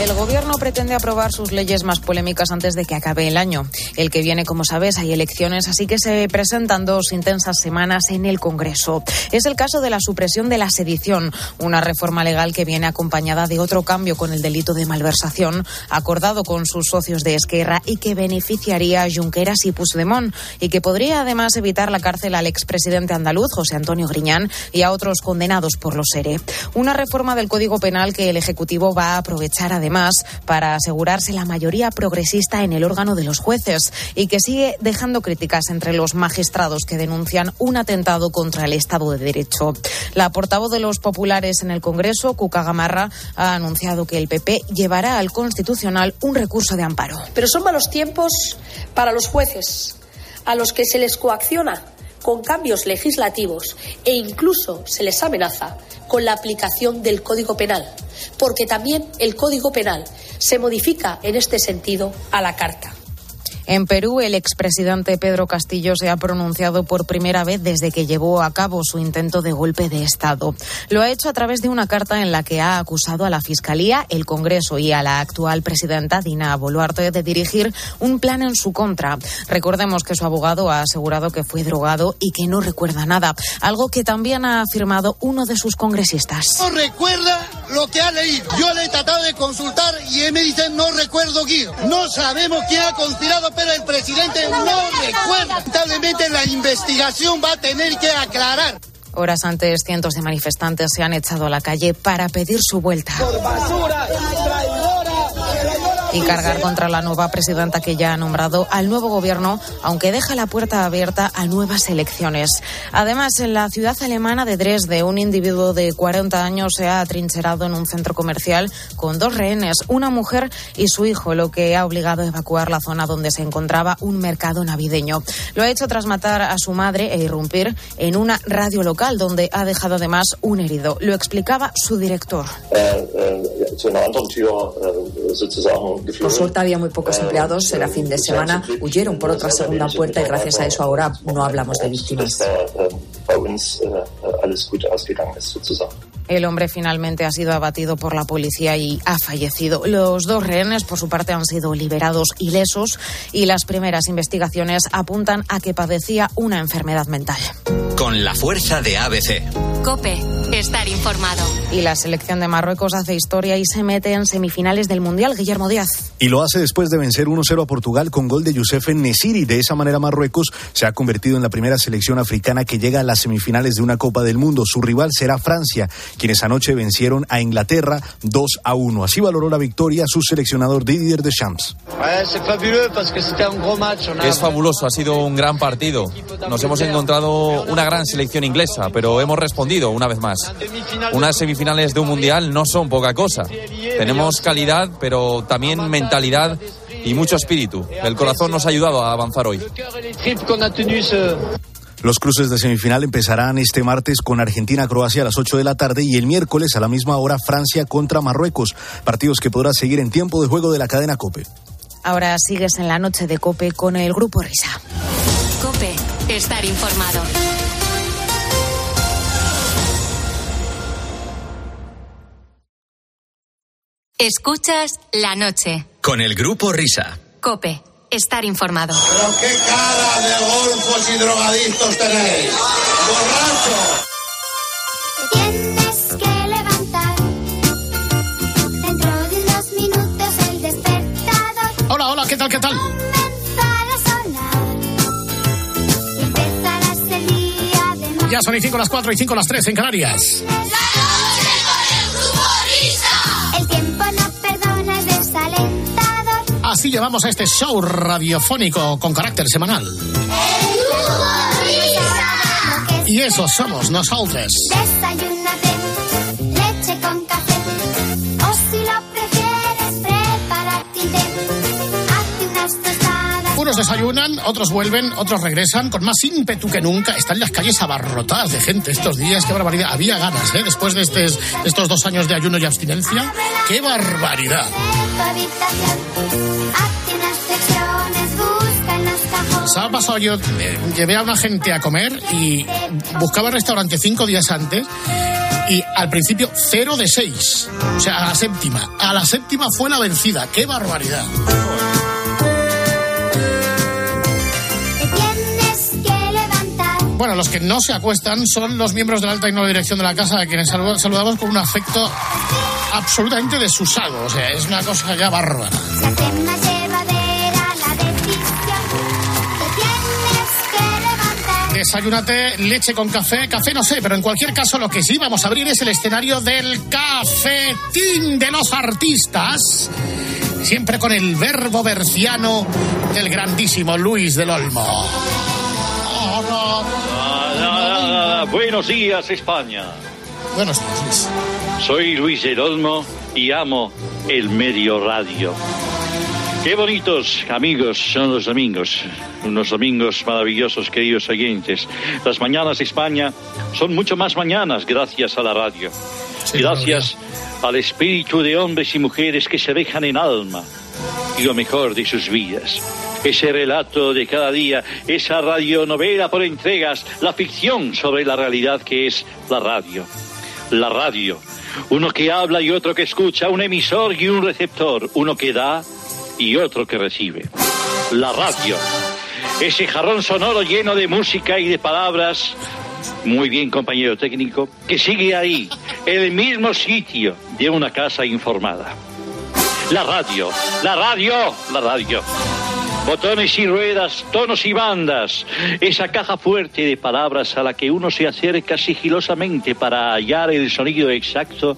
El gobierno pretende aprobar sus leyes más polémicas antes de que acabe el año. El que viene, como sabes, hay elecciones, así que se presentan dos intensas semanas en el Congreso. Es el caso de la supresión de la sedición, una reforma legal que viene acompañada de otro cambio con el delito de malversación, acordado con sus socios de Esquerra y que beneficiaría a Junqueras y Puigdemont, y que podría además evitar la cárcel al expresidente andaluz, José Antonio Griñán, y a otros condenados por los ERE. Una reforma del Código Penal que el Ejecutivo va a aprovechar además más para asegurarse la mayoría progresista en el órgano de los jueces y que sigue dejando críticas entre los magistrados que denuncian un atentado contra el Estado de Derecho. La portavoz de los populares en el Congreso, Cuca Gamarra, ha anunciado que el PP llevará al Constitucional un recurso de amparo. Pero son malos tiempos para los jueces, a los que se les coacciona con cambios legislativos e incluso se les amenaza con la aplicación del Código Penal, porque también el Código Penal se modifica en este sentido a la carta. En Perú, el expresidente Pedro Castillo se ha pronunciado por primera vez desde que llevó a cabo su intento de golpe de Estado. Lo ha hecho a través de una carta en la que ha acusado a la Fiscalía, el Congreso y a la actual presidenta Dina Boluarte de dirigir un plan en su contra. Recordemos que su abogado ha asegurado que fue drogado y que no recuerda nada, algo que también ha afirmado uno de sus congresistas. No recuerda lo que ha leído. Yo le he tratado de consultar y él me dice no recuerdo Guido. No sabemos quién ha conspirado pero el presidente no recuerda. Lamentablemente la investigación va a tener que aclarar. Horas antes, cientos de manifestantes se han echado a la calle para pedir su vuelta. Por basura, y cargar contra la nueva presidenta que ya ha nombrado al nuevo gobierno, aunque deja la puerta abierta a nuevas elecciones. Además, en la ciudad alemana de Dresde, un individuo de 40 años se ha atrincherado en un centro comercial con dos rehenes, una mujer y su hijo, lo que ha obligado a evacuar la zona donde se encontraba un mercado navideño. Lo ha hecho tras matar a su madre e irrumpir en una radio local donde ha dejado además un herido. Lo explicaba su director. Por suerte había muy pocos empleados, era fin de semana, huyeron por otra segunda puerta y gracias a eso ahora no hablamos de víctimas. El hombre finalmente ha sido abatido por la policía y ha fallecido. Los dos rehenes, por su parte, han sido liberados ilesos y las primeras investigaciones apuntan a que padecía una enfermedad mental. Con la fuerza de ABC. Cope, estar informado. Y la selección de Marruecos hace historia y se mete en semifinales del Mundial, Guillermo Díaz. Y lo hace después de vencer 1-0 a Portugal con gol de Youssef Nesiri. De esa manera, Marruecos se ha convertido en la primera selección africana que llega a las semifinales de una Copa del Mundo. Su rival será Francia, quienes anoche vencieron a Inglaterra 2 a 1. Así valoró la victoria su seleccionador Didier Deschamps. Es fabuloso, ha sido un gran partido. Nos hemos encontrado una gran selección inglesa, pero hemos respondido una vez más. Unas semifinales de un mundial no son poca cosa. Tenemos calidad, pero también mentalidad y mucho espíritu. El corazón nos ha ayudado a avanzar hoy. Los cruces de semifinal empezarán este martes con Argentina-Croacia a las 8 de la tarde y el miércoles a la misma hora Francia contra Marruecos, partidos que podrás seguir en tiempo de juego de la cadena Cope. Ahora sigues en la noche de Cope con el Grupo Risa. Cope, estar informado. Escuchas la noche. Con el Grupo Risa. Cope, estar informado. Pero qué cara de golfos y drogadictos tenéis. ¡Borracho! Tienes que levantar dentro de unos minutos el despertador. Hola, hola, ¿qué tal, qué tal? El. Ya son y 5 las 4 y 5 las 3 en Canarias. El tiempo no perdona, es desalentador. Así llevamos a este show radiofónico con carácter semanal. Y eso somos nosotros. Desayúnate, leche con café. O si lo prefieres, prepárate un té. Hazte unas tostadas. Unos desayunan, otros vuelven, otros regresan con más ímpetu que nunca. Están las calles abarrotadas de gente estos días. Qué barbaridad. Había ganas, ¿eh? Después de estes- de estos dos años de ayuno y abstinencia. ¡Qué barbaridad! Sábado pasado yo llevé a una gente a comer y buscaba el restaurante cinco días antes y al principio cero de seis. O sea, a la séptima. A la séptima fue la vencida. ¡Qué barbaridad! Bueno, los que no se acuestan son los miembros de la alta y nueva dirección de la casa, a quienes saludamos con un afecto absolutamente desusado. O sea, es una cosa ya bárbara. Desayúnate leche con café, café no sé, pero en cualquier caso lo que sí vamos a abrir es el escenario del cafetín de los artistas. Siempre con el verbo berciano del grandísimo Luis del Olmo. Buenos días, España. Buenos días, Luis. Soy Luis del Olmo y amo el medio radio. Qué bonitos amigos son los domingos, unos domingos maravillosos, queridos oyentes. Las mañanas de España son mucho más mañanas gracias a la radio. gracias al espíritu de hombres y mujeres que se dejan en alma y lo mejor de sus vidas. Ese relato de cada día, esa radionovela por entregas, la ficción sobre la realidad que es la radio. La radio. Uno que habla y otro que escucha, un emisor y un receptor, uno que da y otro que recibe. La radio. Ese jarrón sonoro lleno de música y de palabras. Muy bien, compañero técnico, que sigue ahí, en el mismo sitio de una casa informada. La radio, la radio, la radio. Botones y ruedas, tonos y bandas. Esa caja fuerte de palabras a la que uno se acerca sigilosamente para hallar el sonido exacto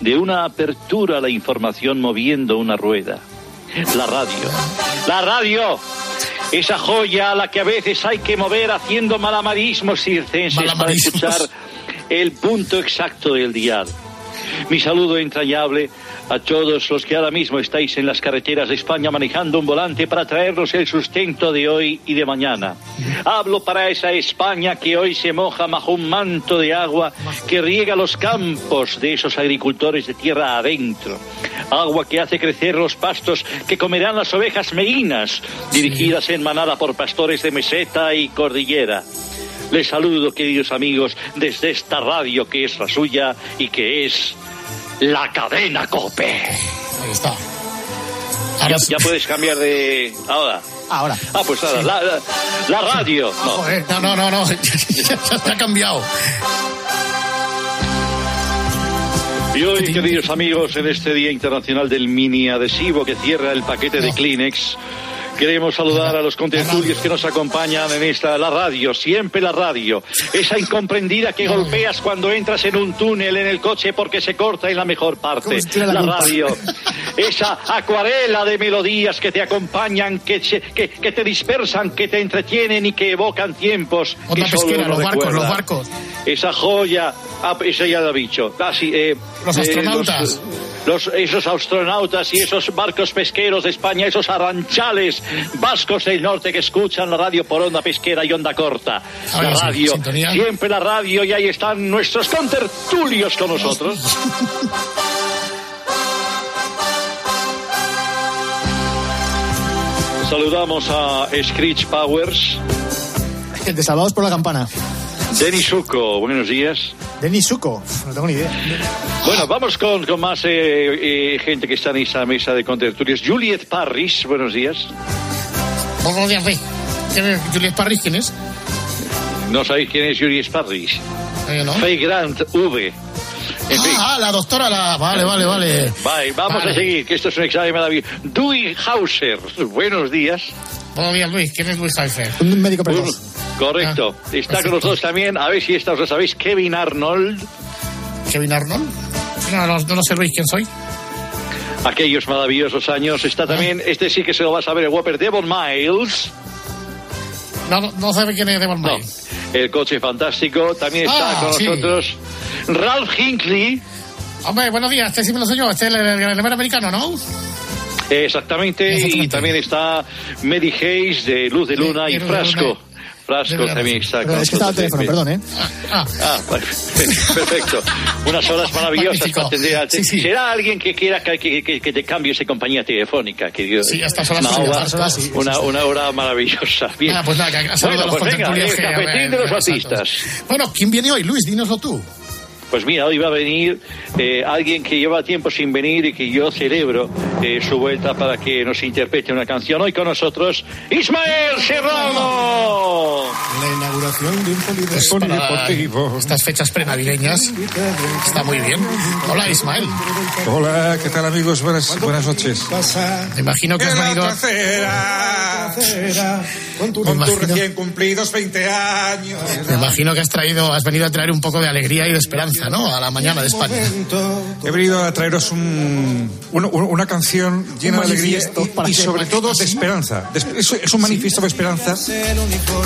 de una apertura a la información moviendo una rueda. La radio. La radio. Esa joya a la que a veces hay que mover haciendo malamarismos circenses para escuchar el punto exacto del dial. Mi saludo entrañable a todos los que ahora mismo estáis en las carreteras de España manejando un volante para traernos el sustento de hoy y de mañana. Hablo para esa España que hoy se moja bajo un manto de agua que riega los campos de esos agricultores de tierra adentro. Agua que hace crecer los pastos que comerán las ovejas meinas, dirigidas en manada por pastores de meseta y cordillera. Les saludo, queridos amigos, desde esta radio que es la suya y que es la cadena Cope. Ahí está. Ya, puedes cambiar de. Ahora. Ahora. Ah, pues ahora, la, radio. No, no, no, no, ya, ha cambiado. Y hoy, queridos amigos, en este Día Internacional del Mini Adhesivo que cierra el paquete de Kleenex, Queremos saludar a los contertulios que nos acompañan en esta, la radio, siempre la radio. Esa incomprendida que golpeas cuando entras en un túnel en el coche porque se corta en la mejor parte. La radio. Esa acuarela de melodías que te acompañan, que, que, que te dispersan, que te entretienen y que evocan tiempos. Otra pesquera, los barcos, los barcos. Esa joya, ah, esa ya lo he dicho. Casi, eh, los astronautas. Eh, los, esos astronautas y esos barcos pesqueros de España, esos arranchales vascos del norte que escuchan la radio por onda pesquera y onda corta. La radio, siempre la radio y ahí están nuestros contertulios con nosotros. Saludamos a Screech Powers. Te salvamos por la campana. Denis Suco, buenos días. Denis Suco, no tengo ni idea. Bueno, vamos con, con más eh, eh, gente que está en esa mesa de contertulios. Juliet Parris, buenos días. Buenos días, Rey. ¿Juliet Parris quién es? No sabéis quién es Juliet Parris. Eh, ¿no? Grant V. ah, la doctora, la... Vale, vale, vale. Vale, vamos a seguir, que esto es un examen maravilloso. Dewey Hauser, buenos días. Buenos días, Luis. ¿Quién es Luis Hauser? Un médico precoz. Correcto. Ah, Está con nosotros también, a ver si esta os lo sabéis, Kevin Arnold. ¿Kevin Arnold? No, no, no sé, Luis, quién soy. Aquellos maravillosos años. Está también, ah. este sí que se lo va a saber, el Whopper Devon Miles. No, no, no sabe quién es Devon Miles. El coche fantástico. También está ah, con nosotros Ralph Hinckley. Hombre, buenos días. Este sí me lo sé yo. Este es el, el, americano, ¿no? Exactamente. Y también está Mary Hayes de Luz de Luna y, Frasco. Frasco también está con es que estaba nosotros. teléfono, perdón, ¿eh? Ah, bueno, perfecto. Unas horas maravillosas Magnífico. para atender. Sí, sí. ¿Será alguien que quiera que, que, que- te cambie esa compañía telefónica? Que Dios, Sí, a estas horas una sí, a hora, estas horas sí. Una, una hora maravillosa. Bien. Ah, pues nada, que saludado bueno, a los pues venga, el cafetín de los artistas. Bueno, ¿quién viene hoy, Luis? Dínoslo tú. Pues mira, hoy va a venir eh, alguien que lleva tiempo sin venir y que yo celebro eh, su vuelta para que nos interprete una canción. Hoy con nosotros, Ismael Serrano. La inauguración de un para estas fechas prenavideñas está muy bien. Hola, Ismael. Hola, ¿qué tal amigos? Buenas, buenas noches. Me imagino que has venido... con, tu, con tus recién cumplidos 20 años. Me imagino que has traído, has venido a traer un poco de alegría y de esperanza, ¿no? A la mañana de España. He venido a traeros un- un- un- una canción llena Un de alegría y, para y que- sobre todo de esperanza. De Es, es un manifiesto de esperanza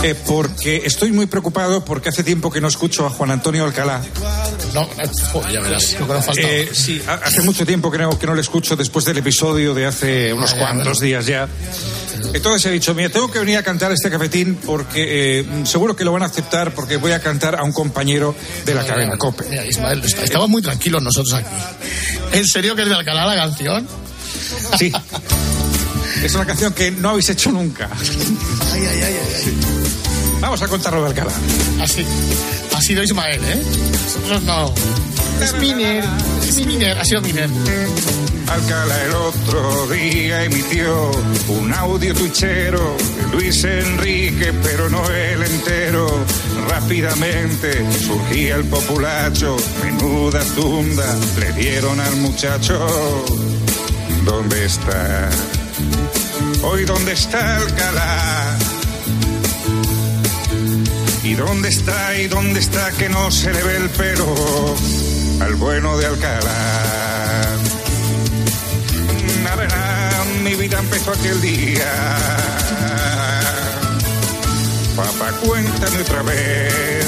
eh, porque estoy muy preocupado porque hace tiempo que no escucho a Juan Antonio Alcalá. No, eh, joder, ya verás, lo que nos faltaba. Eh, sí, ha- hace mucho tiempo que no, que no le escucho después del episodio de hace unos cuantos días ya. Entonces he dicho, mira, tengo que venir a cantar este cafetín porque eh, seguro que lo van a aceptar porque voy a cantar a un compañero de la cadena COPE. Ismael, est- estamos muy tranquilos nosotros aquí. ¿En serio que es de Alcalá la canción? Sí. Es una canción que no habéis hecho nunca. Vamos a contarlo de Alcalá. Así. Ha sido Ismael, ¿eh? Nosotros no. Es Miner. Es Miner, ha sido Miner. Alcalá el otro día emitió un audio tuichero de Luis Enrique, pero no el entero. Rápidamente surgía el populacho, menuda tunda le dieron al muchacho. ¿Dónde está? Hoy dónde está Alcalá? ¿Y dónde está? ¿Y dónde está que no se le ve el pelo al bueno de Alcalá? Nada, nada, mi vida empezó aquel día. Papá, cuéntame otra vez.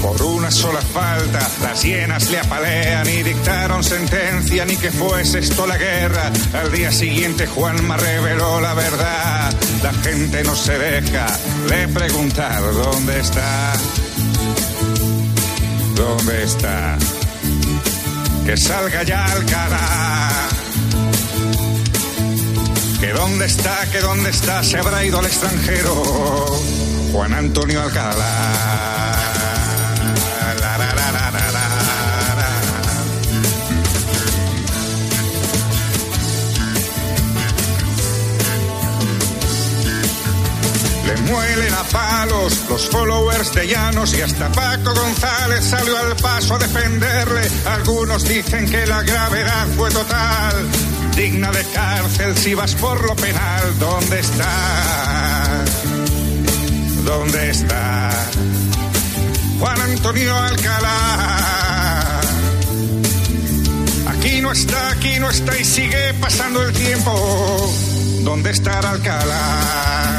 Por una sola falta, las hienas le apalean y dictaron sentencia, ni que fuese esto la guerra. Al día siguiente Juanma reveló la verdad. La gente no se deja de preguntar dónde está. ¿Dónde está? Que salga ya Alcalá. Que dónde está, que dónde está, se habrá ido al extranjero. Juan Antonio Alcalá. Le muelen a palos los followers de Llanos y hasta Paco González salió al paso a defenderle. Algunos dicen que la gravedad fue total, digna de cárcel si vas por lo penal. ¿Dónde está? ¿Dónde está? Juan Antonio Alcalá. Aquí no está, aquí no está y sigue pasando el tiempo. ¿Dónde estará Alcalá?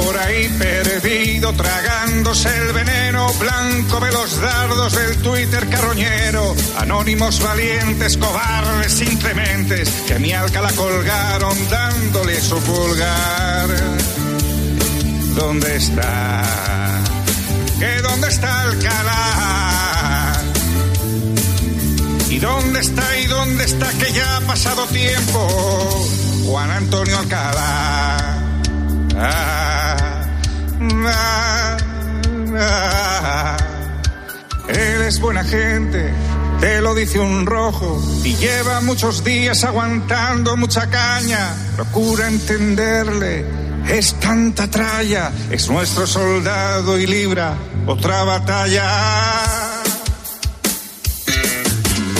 Por ahí perdido, tragándose el veneno blanco de los dardos del Twitter carroñero. Anónimos valientes, cobardes, inclementes, que a mi Alcalá colgaron dándole su pulgar. ¿Dónde está? ¿Que dónde está Alcalá? ¿Y dónde está? ¿Y dónde está? Que ya ha pasado tiempo. Juan Antonio Alcalá. Ah. Él es buena gente, te lo dice un rojo, y lleva muchos días aguantando mucha caña. Procura entenderle, es tanta tralla, es nuestro soldado y libra otra batalla.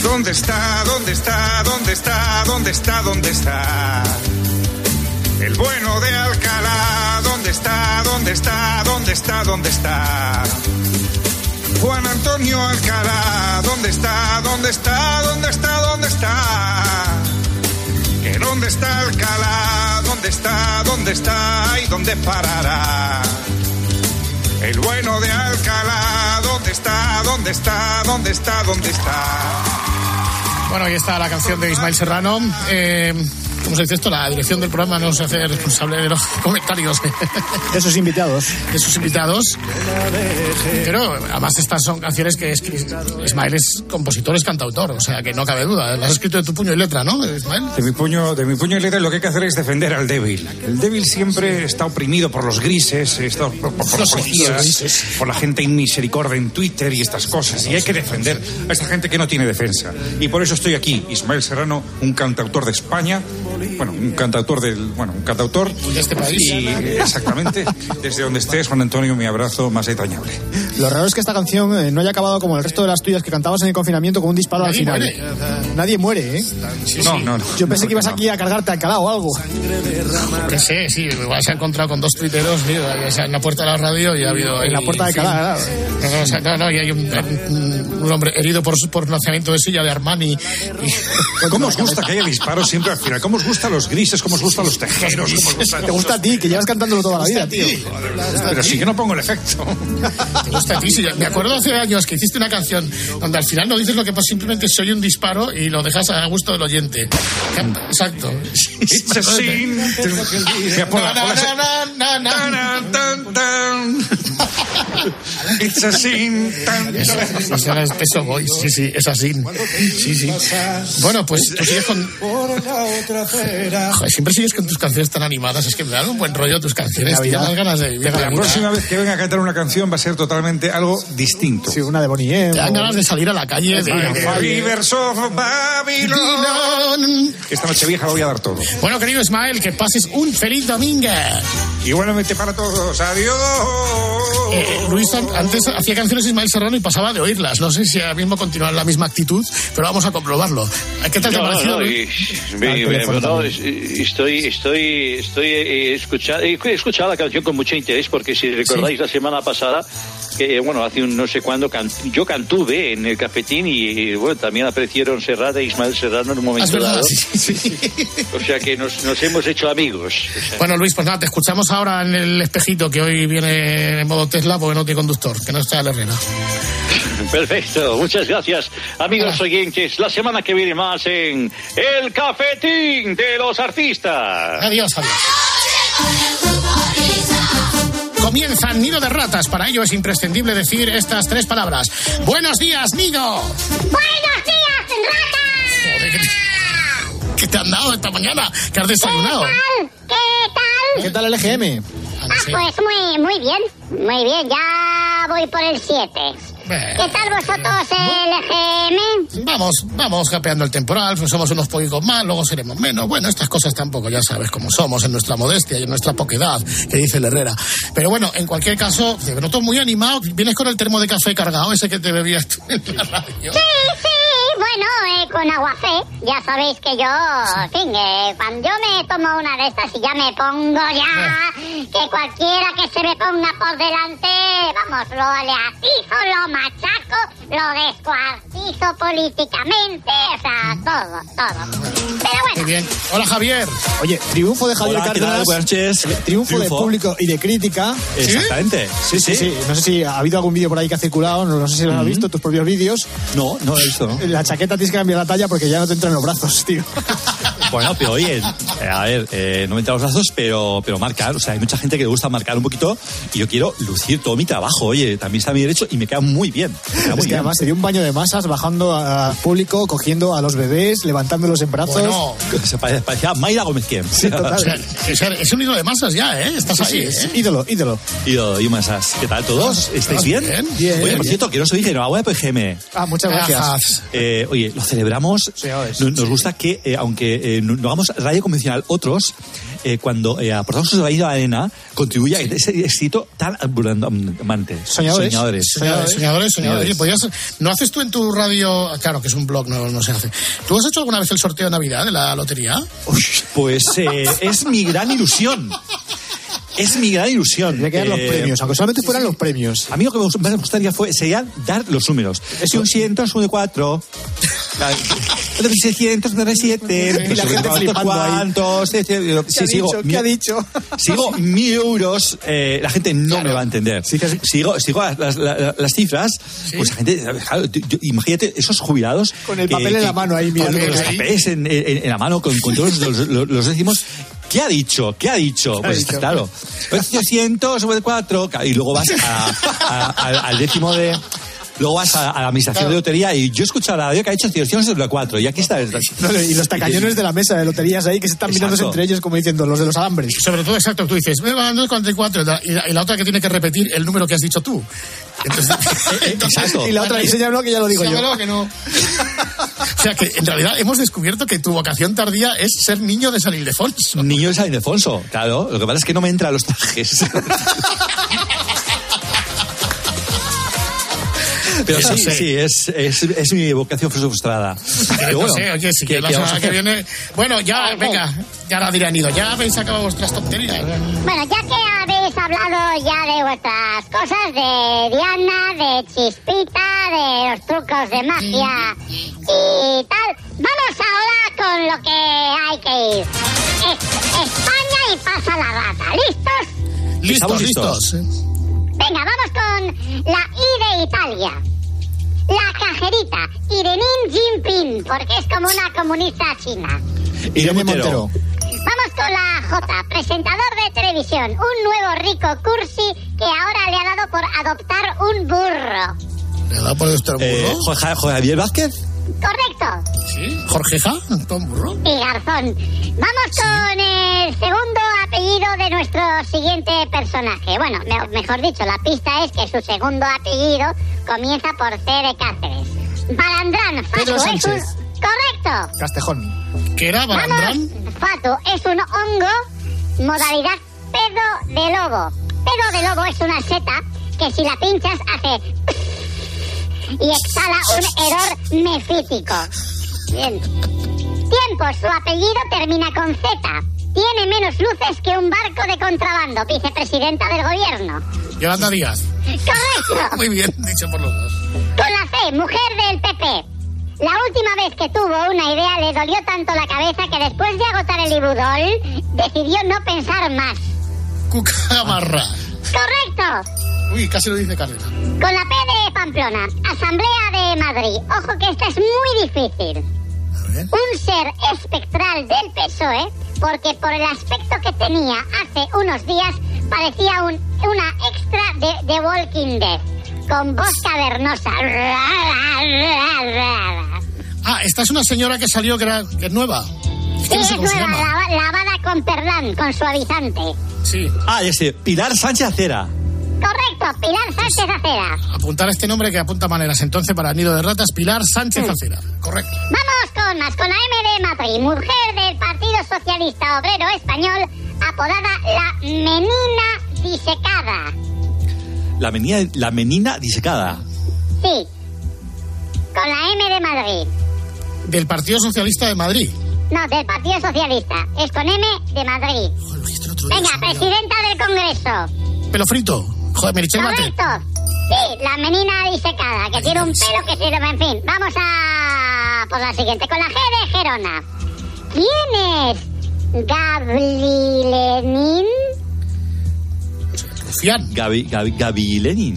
¿Dónde está? ¿Dónde está? ¿Dónde está? ¿Dónde está? ¿Dónde está? El bueno de Alcalá, ¿dónde está? ¿Dónde está? ¿Dónde está? ¿Dónde está? Juan Antonio Alcalá, ¿dónde está? ¿Dónde está? ¿Dónde está? ¿Dónde está? ¿Que dónde está Alcalá? ¿Dónde está? ¿Dónde está? ¿Y dónde parará? El bueno de Alcalá, ¿dónde está? ¿Dónde está? ¿Dónde está? ¿Dónde está? Bueno, ahí está la canción de Ismael Serrano. Eh, ¿cómo se dice esto? La dirección del programa no se hace responsable de los comentarios De sus invitados. de sus invitados. Pero además estas son canciones que es, Ismael es compositor, es cantautor, o sea que no cabe duda. Las has escrito de tu puño y letra, ¿no, Ismael? De mi puño, de mi puño y letra lo que hay que hacer es defender al débil. El débil siempre está oprimido por los grises, está por, por- por los policías, por la gente inmisericordia en Twitter y estas cosas. Y hay que defender a esta gente que no tiene defensa. Y por eso estoy aquí, Ismael Serrano, un cantautor de España, bueno, un cantautor del, bueno, un cantautor De este país. Y exactamente, desde donde estés, Juan Antonio, mi abrazo más entrañable. Lo raro es que esta canción eh, no haya acabado como el resto de las tuyas que cantabas en el confinamiento con un disparo Nadie al final. muere. Nadie muere, ¿eh? No, no, no. Yo pensé No, que ibas no. aquí a cargarte a Alcalá o algo. Que sé, sí, igual se ha encontrado con dos tuiteros, tío, en la puerta de la radio y ha habido... En la puerta de claro. No, no, o sea, no, no, y hay un, un- un hombre herido por, por lanzamiento de silla de Armani. y- ¿Cómo os gusta que haya disparos siempre al final? ¿Cómo os gustan los grises? ¿Cómo os gustan los tejeros? ¿Cómo os gusta Te gusta a ti, que llevas cantándolo toda la vida, tío. Pero si yo no pongo el efecto. Te gusta a ti, sí. Me acuerdo hace años que hiciste una canción donde al final no dices lo que pasa, simplemente se oye un disparo y lo dejas a gusto del oyente. Exacto. It's a sin. Eso, Boys, sí, sí, es así. Sí, sí. Bueno, pues tú sigues con. Joder, siempre sigues con tus canciones tan animadas, es que me dan un buen rollo tus canciones, tío, más ganas de vivir. La próxima vez que venga a cantar una canción va a ser totalmente algo distinto. Sí, una de Bonnie M. Te dan ganas de salir a la calle de. Rivers of Babylon. Esta noche vieja lo voy a dar todo. Bueno, querido Ismael, que pases un feliz domingo. Igualmente para todos. Adiós. Eh, Luis an- antes hacía canciones Ismael Serrano y pasaba de oírlas. No sé si ahora mismo continúa en la misma actitud, pero vamos a comprobarlo. ¿Qué tal te ha parecido? No, estoy, estoy, estoy eh, escuchando, he escuchado la canción con mucho interés porque si recordáis la semana pasada, que bueno, hace un no sé cuándo, can- yo cantuve en el cafetín y, bueno, también aparecieron Serrata e Ismael Serrano en un Ah, momento verdad, dado. sí, sí. O sea que nos, nos hemos hecho amigos. O sea, Bueno, Luis, pues nada, te escuchamos ahora en el espejito que hoy viene en modo Tesla porque no tiene conductor, que no está el Herrera. Perfecto, muchas gracias, amigos oyentes. La semana que viene más en El Cafetín de los Artistas. Adiós, adiós. Comienza Nido de Ratas. Para ello es imprescindible decir estas tres palabras. Buenos días, Nido. ¡Buenos días, ratas! Joder, ¿qué te- ¿Qué te han dado esta mañana? ¿Que has desayunado? ¿Qué tal? ¿Qué tal el EGM? Ah, Ah, pues muy, muy bien, muy bien, ya voy por el 7. ¿Qué tal vosotros el? Vamos, vamos capeando el temporal, pues somos unos poquicos más, luego seremos menos. Bueno, estas cosas tampoco, ya sabes cómo somos, en nuestra modestia y en nuestra poquedad, que dice el Herrera. Pero bueno, en cualquier caso, te noto muy animado. Vienes con el termo de café cargado, ese que te bebías tú en la radio. Sí, sí, bueno, eh, con aguafé. Ya sabéis que yo, en fin, eh, cuando yo me tomo una de estas y ya me pongo ya, que cualquiera que se me ponga por delante, vamos, lo le atizo, lo machaco, lo descuartizo políticamente, o sea, todo, todo. Pero Muy bueno, bien. Hola, Javier. Oye, triunfo de Javier Hola, ¿qué tal? Cárdenas. Buenas noches. Triunfo, de Triunfo. público y de crítica. Exactamente. Sí, sí. Sí, no sé si ha habido algún vídeo por ahí que ha circulado, no, no sé si lo has visto, tus propios vídeos. No, no lo he visto, ¿no? La chaqueta tienes que cambiar la talla porque ya no te entran los brazos, tío. Bueno, pero oye, eh, a ver, eh, no me los brazos, pero, pero marcar. O sea, hay mucha gente que le gusta marcar un poquito y yo quiero lucir todo mi trabajo. Oye, también está a mi derecho y me queda muy bien. Me queda muy Es que bien. además se dio un baño de masas bajando a público, cogiendo a los bebés, levantándolos en brazos. Bueno, Se pare- parecía Mayra Gómez Quién. Sí, total. o sea, o sea, es un hilo de masas ya, ¿eh? Estás Sí, ahí, sí, ¿eh? sí, ídolo, ídolo. Y, masas. ¿Qué tal todos? ¿Estáis bien? Bien, bien, Oye, por bien. cierto, que no dije, enhorabuena por GM. Ah, muchas gracias. Eh, oye, lo celebramos. Sí. Nos, nos gusta que, eh, aunque eh, no, hagamos radio convencional, otros, eh, cuando eh, aportamos su granito de arena, contribuye a ese éxito tan abundante. Soñadores. Soñadores. Soñadores, soñadores, soñadores. Oye, Soñadores. podías- ¿No haces tú en tu radio, claro que es un blog, no, no se hace. ¿Tú has hecho alguna vez el sorteo de Navidad de la lotería? Uy, pues eh, es mi gran ilusión. Es mi gran ilusión. Tendría que dar los Eh, premios, aunque solamente fueran los premios. A mí lo que me gustaría fue, sería dar los números. Si un 100, un de 4. 607, Y la gente flipando ahí. ¿Cuántos? Sí, ¿Qué ha sigo. dicho? ¿Qué ha dicho? Sigo mil euros, eh, la gente no me va a entender. Sigo, sigo las, las- las- las cifras, pues la gente, claro, tú- yo- imagínate esos jubilados. Con el papel en la mano ahí, con, mirando con los papeles en, en- en la mano, con, con todos los, los- los décimos. ¿Qué ha dicho? ¿Qué ha dicho? ha Pues dicho? claro, 804, y luego vas a- al décimo de. Luego vas a, a la administración de lotería y yo he escuchado la radio que ha hecho 4 y aquí está. No, y los tacañones de la mesa de loterías ahí que se están Exacto. entre ellos como diciendo los de los alambres. Sobre todo, exacto, tú dices, me van 244 y la, y la- y la otra que tiene que repetir el número que has dicho tú. Entonces, Exacto. Y la otra, enséñamelo que ya lo digo yo. Que no. O sea que en realidad hemos descubierto que tu vocación tardía es ser niño de San Ildefonso. Niño de San Ildefonso, claro. Lo que pasa es que no me entra a los trajes. Pero Eso sí, sí. sí, es, es, es mi vocación frustrada. Pero no bueno, sé, oye, si ¿qué- que la semana que viene. Bueno, ya, venga, ya la dirán ido. Ya habéis acabado vuestras tonterías. Bueno, ya que habéis hablado ya de vuestras cosas, de Diana, de Chispita, de los trucos de magia y tal, vamos ahora con lo que hay que ir. Es- España y pasa la rata. ¿Listos? Listos. listos. Venga, vamos con la I de Italia. La cajerita, Irene Jinping, porque es como una comunista china. Irene Montero. Vamos con la J, presentador de televisión, un nuevo rico cursi que ahora le ha dado por adoptar un burro. ¿Le da por nuestro Eh, burro? Jorge, Jorge Javier Vázquez. Correcto. ¿Sí? ¿Jorgeja? ¿Tom burro? Y Garzón. Vamos con el segundo apellido de nuestro siguiente personaje. Bueno, me- mejor dicho, la pista es que su segundo apellido comienza por C de Cáceres. Balandrán, Pedro Fatu, es un... Sánchez. Correcto. Castejón. ¿Qué era, Balandrán? Vamos, Fatu es un hongo, modalidad pedo de lobo. Pedo de lobo es una seta que si la pinchas hace y exhala un error mefítico. Bien. Tiempo, su apellido termina con Z. Tiene menos luces que un barco de contrabando, vicepresidenta del gobierno. Yolanda Díaz. Correcto. Muy bien, dicho por los dos. Con la C, mujer del PP. La última vez que tuvo una idea le dolió tanto la cabeza que después de agotar el ibudol decidió no pensar más. Cucamarra. Correcto. Uy, casi lo dice Cárdenas. Con la P de Pamplona, Asamblea de Madrid. Ojo que esta es muy difícil. Un ser espectral del PSOE, porque por el aspecto que tenía hace unos días parecía un, una extra de The Walking Dead, con voz cavernosa. Ah, esta es una señora que salió que, era, que es nueva. Sí, no sé es nueva, lava- lavada con perlán, con suavizante. Sí. Ah, ya sé. Pilar Sánchez Acera. Correcto, Pilar Sánchez Acera. Apuntar este nombre que apunta maneras. Entonces, para Nido de Ratas, Pilar Sánchez Mm. Acera. Correcto. Vamos con más, con la M de Madrid, mujer del Partido Socialista Obrero Español, apodada la Menina Disecada. La menina, la menina disecada. Sí, con la M de Madrid. Del Partido Socialista de Madrid. No, del Partido Socialista. Es con M de Madrid. Venga, presidenta del Congreso. Pelo frito. Joder, Merichel. Correcto. Sí, la menina disecada, que tiene un pelo que sirve. En fin, vamos a por la siguiente. Con la G de Gerona. ¿Quién es Gabrielenin? Rufián. Gaby, Gaby, Gaby Lenin.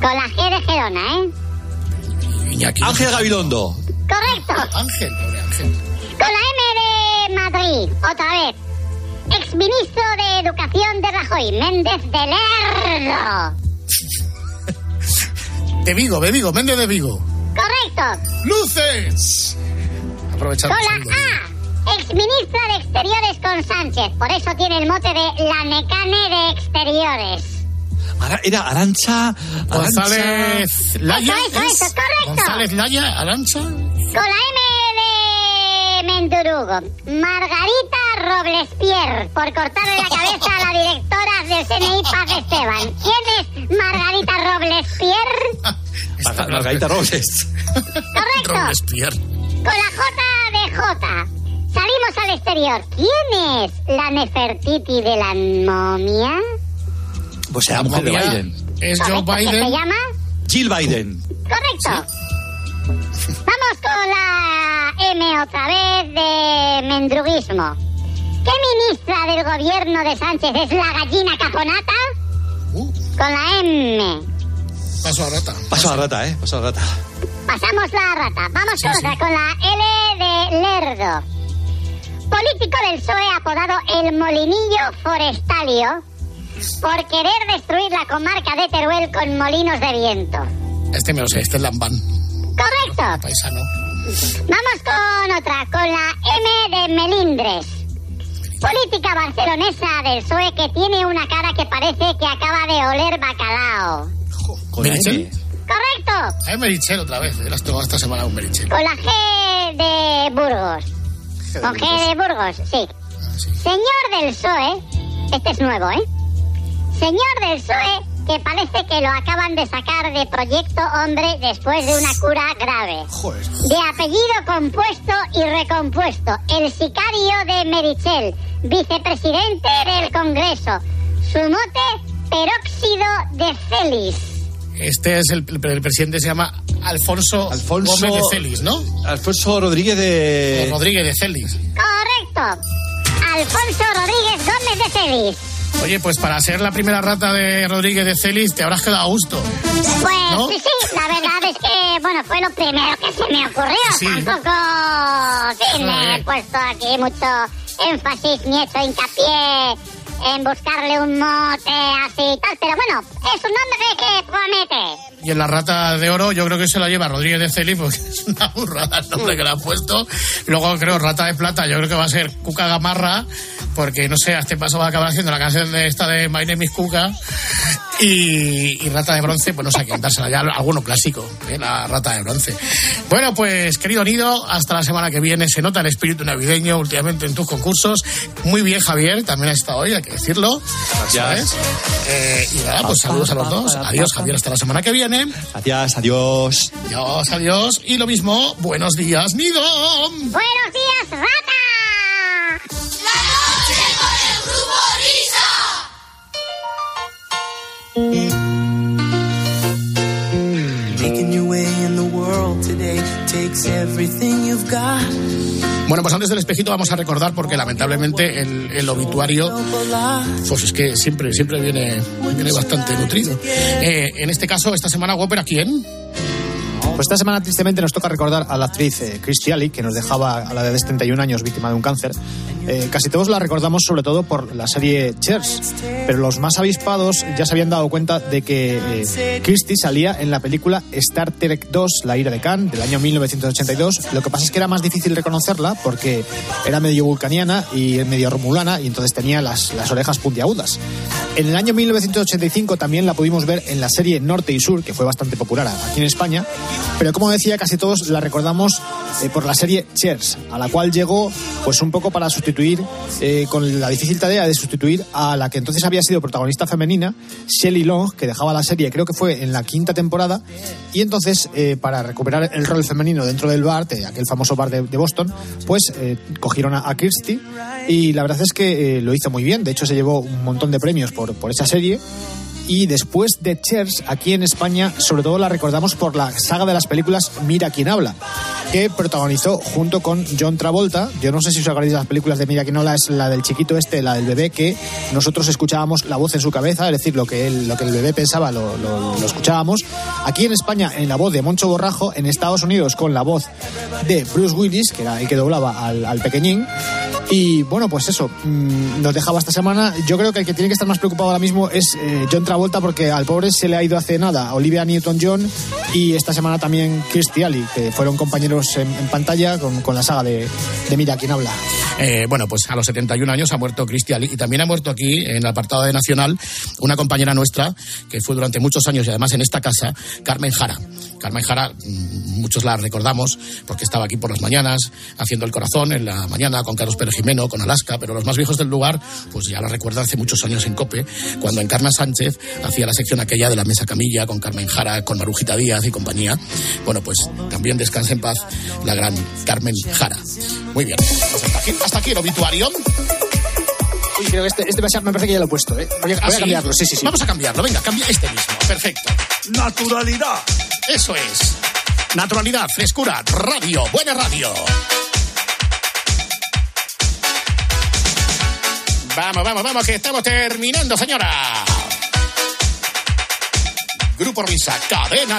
Con la G de Gerona, ¿eh? Iñaki. Ángel Gabilondo. Correcto. Ángel, pobre Ángel. Con la M de Madrid, otra vez. Exministro de Educación de Rajoy, Méndez de Lerdo. De Vigo, de Vigo, Méndez de Vigo. Correcto. ¡Luces! Aprovechando. Con la A. Exministra de Exteriores con Sánchez. Por eso tiene el mote de la Necane de Exteriores. Ara- era Arancha. González Laya. Eso, eso, ¿es? eso, correcto. González Laya, Arancha. Con la M de Mendurugo. Margarita Roblespierre. Por cortarle la cabeza a la directora del CNI Paz Esteban. ¿Quién es Margarita Roblespierre? Marga- Margarita Robles. Correcto. Robespierre. Con la J de J. Salimos al exterior. ¿Quién es la Nefertiti de la momia? Pues era mujer de Biden. Es Joe Correcto, ¿que Biden. se llama? Jill Biden. Correcto. Vamos con la M otra vez de mendruguismo. ¿Qué ministra del gobierno de Sánchez es la gallina caponata? Uh. Con la M. Paso a rata. Paso a la rata, ¿eh? Paso a la rata. Pasamos la rata. Vamos con otra, con la L de Lerdo. Político del PSOE apodado el Molinillo Forestalio por querer destruir la comarca de Teruel con molinos de viento. Este me lo sé, este es Lambán. Correcto. Paisano. Vamos con otra, con la M de Melindres. Política barcelonesa del PSOE que tiene una cara que parece que acaba de oler bacalao. Con ¿Merichel? Correcto. Es Merichel otra vez. Las tomado esta semana un Merichel. Con la G de Burgos. Con G de Burgos, sí. Señor del PSOE, este es nuevo, ¿eh? Señor del PSOE, que parece que lo acaban de sacar de Proyecto Hombre después de una cura grave. Joder. De apellido compuesto y recompuesto, el sicario de Merichel, vicepresidente del Congreso. Su mote, peróxido de Celis. Este es el, el presidente, se llama Alfonso, Alfonso- Gómez de Celis, ¿no? Alfonso Rodríguez de. Rodríguez de Celis. Correcto. Alfonso Rodríguez Gómez de Celis. Oye, pues para ser la primera rata de Rodríguez de Celis, te habrás quedado a gusto. Pues ¿No? sí, sí, la verdad es que, bueno, fue lo primero que se me ocurrió. Sí. Tampoco, sí, me he puesto aquí mucho énfasis ni hecho hincapié en buscarle un mote así y tal, pero bueno, es un nombre que promete. Y en la rata de oro, yo creo que se la lleva Rodríguez de Celis, porque es una burrada el nombre que le han puesto. Luego creo rata de plata, yo creo que va a ser Cuca Gamarra, porque no sé, a este paso va a acabar haciendo la canción de esta de My Name is Cuca. Y, y rata de bronce, pues no sé a quién dársela ya, alguno clásico, ¿eh? la rata de bronce. Bueno, pues querido Nido, hasta la semana que viene. Se nota el espíritu navideño últimamente en tus concursos. Muy bien, Javier, también ha estado hoy, hay que decirlo. ¿sabes? Eh, y nada, pues saludos a los dos. Adiós, Javier, hasta la semana que viene. Gracias, adiós. Adiós, adiós. Y lo mismo, buenos días, Nido. ¡Buenos días, rata! Bueno, pues antes del espejito vamos a recordar porque lamentablemente el, el obituario, pues es que siempre, siempre viene, viene bastante nutrido. Eh, en este caso, esta semana, Whopper, ¿a quién? Pues esta semana tristemente nos toca recordar a la actriz eh, Christy Alley, que nos dejaba a la edad de 71 años víctima de un cáncer. Eh, casi todos la recordamos sobre todo por la serie Cheers, pero los más avispados ya se habían dado cuenta de que eh, Christie salía en la película Star Trek 2, La ira de Khan, del año 1982. Lo que pasa es que era más difícil reconocerla porque era medio vulcaniana y medio romulana y entonces tenía las, las orejas puntiagudas. En el año 1985 también la pudimos ver en la serie Norte y Sur, que fue bastante popular aquí en España, pero como decía, casi todos la recordamos eh, por la serie Cheers, a la cual llegó pues un poco para sustituir, eh, con la difícil tarea de sustituir a la que entonces había sido protagonista femenina, Shelley Long, que dejaba la serie, creo que fue en la quinta temporada, y entonces eh, para recuperar el rol femenino dentro del bar, de aquel famoso bar de, Boston, pues cogieron a, a Kirsty. Y la verdad es que lo hizo muy bien, de hecho se llevó un montón de premios por, por esa serie. Y después de Cheers, aquí en España, sobre todo la recordamos por la saga de las películas Mira quién habla, que protagonizó junto con John Travolta. Yo no sé si os acordáis de las películas de Mira quién habla, es la del chiquito este, la del bebé, que nosotros escuchábamos la voz en su cabeza, es decir, lo que, él, lo que el bebé pensaba lo, lo- lo escuchábamos. Aquí en España, en la voz de Moncho Borrajo, en Estados Unidos, con la voz de Bruce Willis, que era el que doblaba al, al pequeñín. Y bueno, pues eso, mm, nos dejaba esta semana. Yo creo que el que tiene que estar más preocupado ahora mismo es eh, John Travolta, porque al pobre se le ha ido hace nada Olivia Newton-John y esta semana también Kirstie Alley, que fueron compañeros en, en pantalla con, con la saga de, de Mira quién habla. Eh, bueno, pues a los 71 años ha muerto Cristian y también ha muerto aquí, en el apartado de Nacional, una compañera nuestra que fue durante muchos años y además en esta casa, Carmen Jara. Carmen Jara, mm, muchos la recordamos porque estaba aquí por las mañanas haciendo el corazón en la mañana con Carlos Pérez Jimeno, con Alaska, pero los más viejos del lugar, pues ya la recuerdan hace muchos años en COPE, cuando Encarna Sánchez hacía la sección aquella de la mesa camilla con Carmen Jara, con Marujita Díaz y compañía. Bueno, pues también descanse en paz la gran Carmen Jara. Muy bien, hasta aquí el obituario. Uy, creo que este, este va a ser- me parece que ya lo he puesto, ¿eh? Voy a, voy a ¿Ah, sí? cambiarlo, sí, sí, sí. Vamos a cambiarlo, venga, cambia este mismo. Perfecto. Naturalidad. Eso es. Naturalidad, frescura, radio, buena radio. Vamos, vamos, vamos, que estamos terminando, señora. Grupo Risa, cadena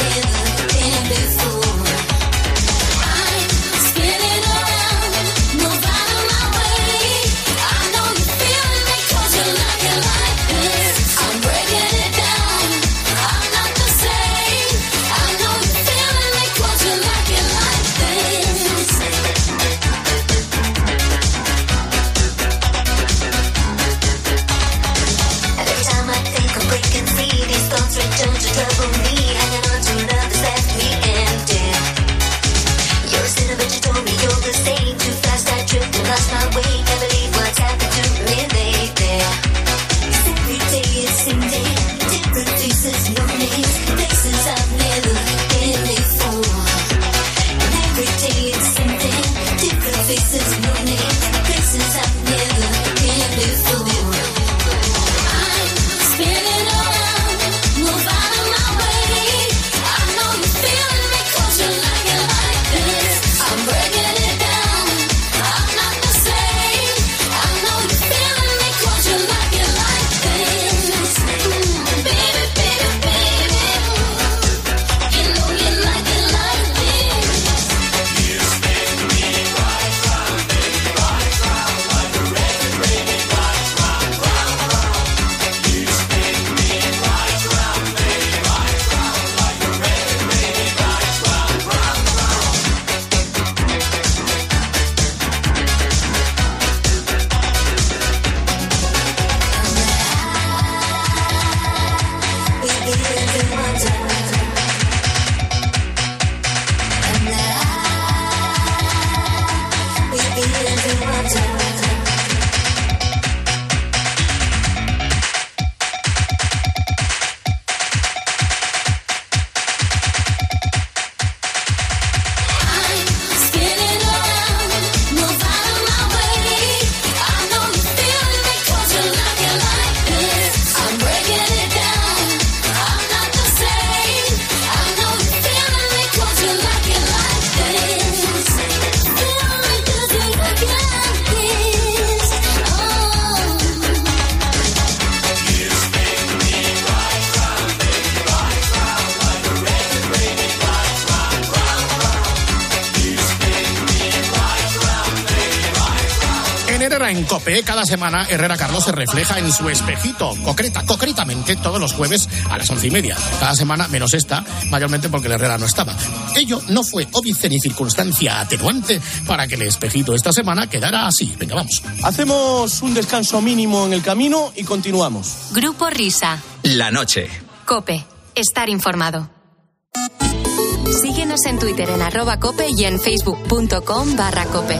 semana Herrera Carlos se refleja en su espejito, concreta, concretamente todos los jueves a las once y media. Cada semana menos esta, mayormente porque el Herrera no estaba. Ello no fue óbice ni circunstancia atenuante para que el espejito esta semana quedara así. Venga, vamos. Hacemos un descanso mínimo en el camino y continuamos. Grupo Risa. La noche. Cope. Estar informado. Síguenos en Twitter en arroba cope y en facebook.com barra cope.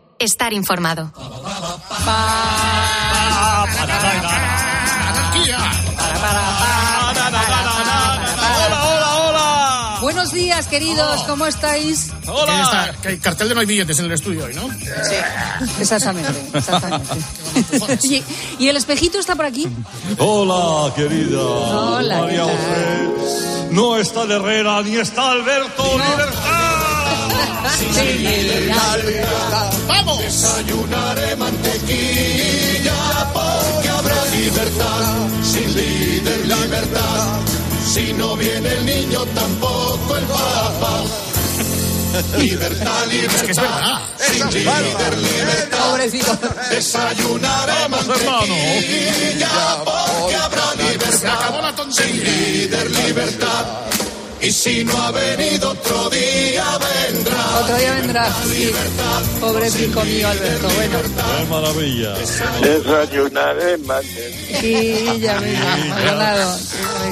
Estar informado. Hola, hola, hola. Buenos días, queridos, ¿cómo estáis? Hola. El cartel de no hay billetes en el estudio hoy, ¿no? Sí, exactamente. exactamente. y, y, el espejito está por aquí? Hola, querida. Hola, María José. No está Herrera ni está Alberto no. Libertad. Sí, libertad, libertad. ¡Vamos! Desayunaré mantequilla porque habrá libertad. Sin líder, libertad. Si no viene el niño, tampoco el papá. Libertad, libertad. Es que es verdad. Sin líder, libertad. Pobrecito. Desayunaremos mantequilla porque habrá libertad. Se acabó la tontería. Sin líder, libertad. Y si no ha venido otro día, vendrá. Otro día vendrá. Sí. Pobre pico mío, Alberto. Bueno. ¡Qué maravilla! Desayunaré mantequilla. Y ya venga, Maldonado.